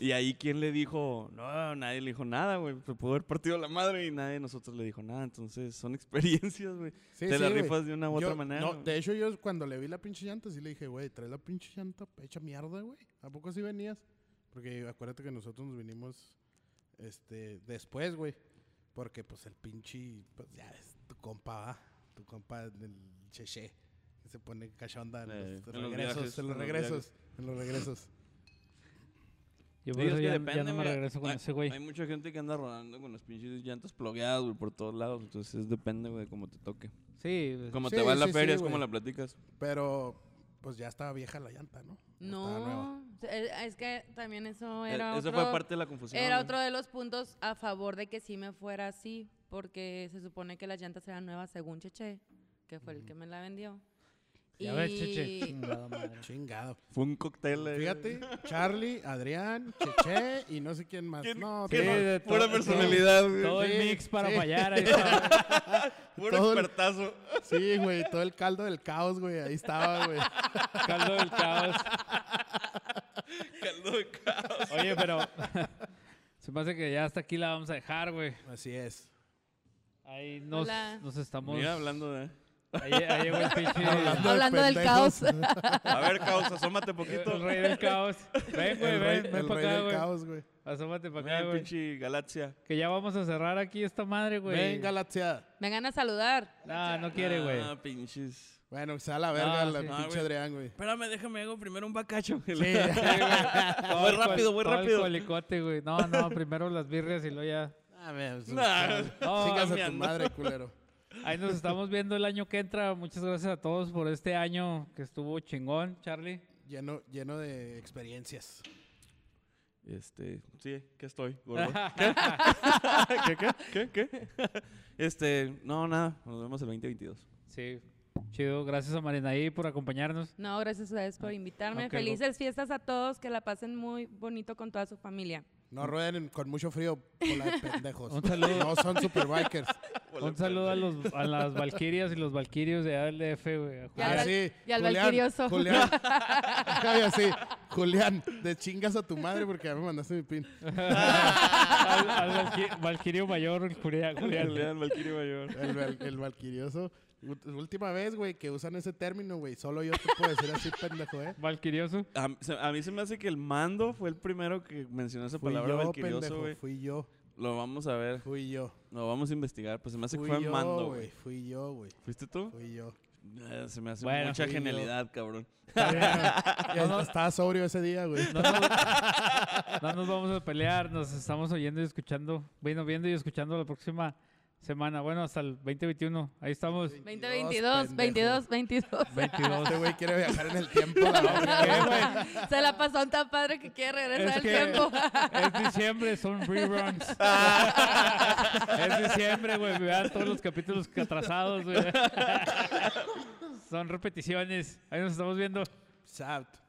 Y ahí, ¿quién le dijo? No, nadie le dijo nada, güey. Se pudo haber partido la madre y nadie de nosotros le dijo nada. Entonces, son experiencias, güey. Sí, Te sí, la güey. rifas de una u otra manera. No, de hecho, yo cuando le vi la pinche llanta, sí le dije, güey, traes la pinche llanta hecha mierda, güey. ¿A poco así venías? Porque acuérdate que nosotros nos vinimos este, después, güey. Porque, pues, el pinche, pues, ya es tu compa, ¿va? Tu compa del cheche. Que se pone cachonda en, Eh, los en los regresos, viajes, en los los regresos, en los regresos. Yo Sí, por es eso que ya, ya depende, no me mira, regreso con hay- ese güey. Hay mucha gente que anda rodando con las pinches llantas plogueadas, güey, por todos lados. Entonces, depende, güey, de cómo te toque. Sí, pues, Como Sí, te va en la sí, feria, sí, es como la platicas. Pero, pues, ya estaba vieja la llanta, ¿no? No, eh, es que también eso Eh, era Eso otro, fue parte de la confusión. era güey. otro de los puntos a favor de que sí me fuera así, porque se supone que las llantas eran nuevas según Cheche, que fue el que me la vendió. Ya ves, cheche. Y- Chingada madre. Chingado. Fue un cóctel. eh. Fíjate, Charlie, Adrián, Cheche y no sé quién más. ¿Quién- no, quién- todo- de Pura todo- personalidad, güey. Todo Sí, el mix para sí. fallar. Ahí. Puro todo el- expertazo. Sí, güey, todo el caldo del caos, güey, ahí estaba, güey. Caldo del caos. Caldo de caos. Oye, pero se me hace que ya hasta aquí la vamos a dejar, güey. Así es. Ahí nos, Hola. nos estamos. Mira, hablando de... Ahí, ahí llegó el pinche. Hablando Hablando del caos. A ver, caos, asómate El poquito. rey del caos. Ven, güey, El ven, ven el para rey acá, del güey. caos, güey. Asómate para acá, el güey. pinche Galaxia. Que ya vamos a cerrar aquí esta madre, güey. Ven, Galaxia. Vengan a saludar. Ah, no quiere, güey. Ah, pinches. Bueno, que se da la verga No, la sí. Ah, pinche güey. Adrián, güey. Espérame, déjame hago primero un bacacho. Sí, Todo Voy el rápido, voy el rápido. colicote, güey. No, no, primero las birrias y luego ya. Ah, me- pues, Nah. No, Chingas a tu madre, culero. Ahí nos estamos viendo el año que entra. Muchas gracias a todos por este año que estuvo chingón, Charlie. Lleno, lleno de experiencias. Este, sí, ¿qué estoy? gordo? ¿Qué? ¿Qué? ¿Qué? ¿Qué? Este, no, nada. Nos vemos el 2022. Sí, chido. Gracias a Marinaí por acompañarnos. No, gracias a ustedes por invitarme. Felices fiestas a todos, que la pasen muy bonito con toda su familia. No rueden en- con mucho frío por la de pendejos. Un saludo. No son super bikers. Un saludo a, los, a las valquirias y los valquirios de ALDF, güey. Y al sí, y al Julián, valquirioso. Julián. Ay, así. Julián, de chingas a tu madre porque ya me mandaste mi pin. al al valqui- valquirio mayor, el Julián. Julián. Mayor. El, el valquirioso. Última vez, güey, que usan ese término, güey. Solo yo te puedo decir así, pendejo, ¿eh? Valquirioso. A, mí- se- a mí se me hace que el mando fue el primero que mencionó esa Fui palabra yo, valquirioso, güey. Fui yo. Lo vamos a ver. Fui yo. Lo vamos a investigar. Pues se me hace que fue yo, mando, güey. Fui yo, güey. ¿Fuiste tú? Fui yo. Eh, se me hace Bueno, mucha yo. genialidad, cabrón. Ya Estaba sobrio ese día, güey. No nos, no nos vamos a pelear, nos estamos oyendo y escuchando. Bueno, viendo y escuchando la próxima semana. Bueno, hasta el 2021. Ahí estamos. 2022, pendejo. 22, 22. 22. Este güey quiere viajar en el tiempo. la. Se la pasó tan padre que quiere regresar Es al tiempo. es diciembre, son reruns. es diciembre, güey. Vean todos los capítulos atrasados, güey. son repeticiones. Ahí nos estamos viendo. Sabt.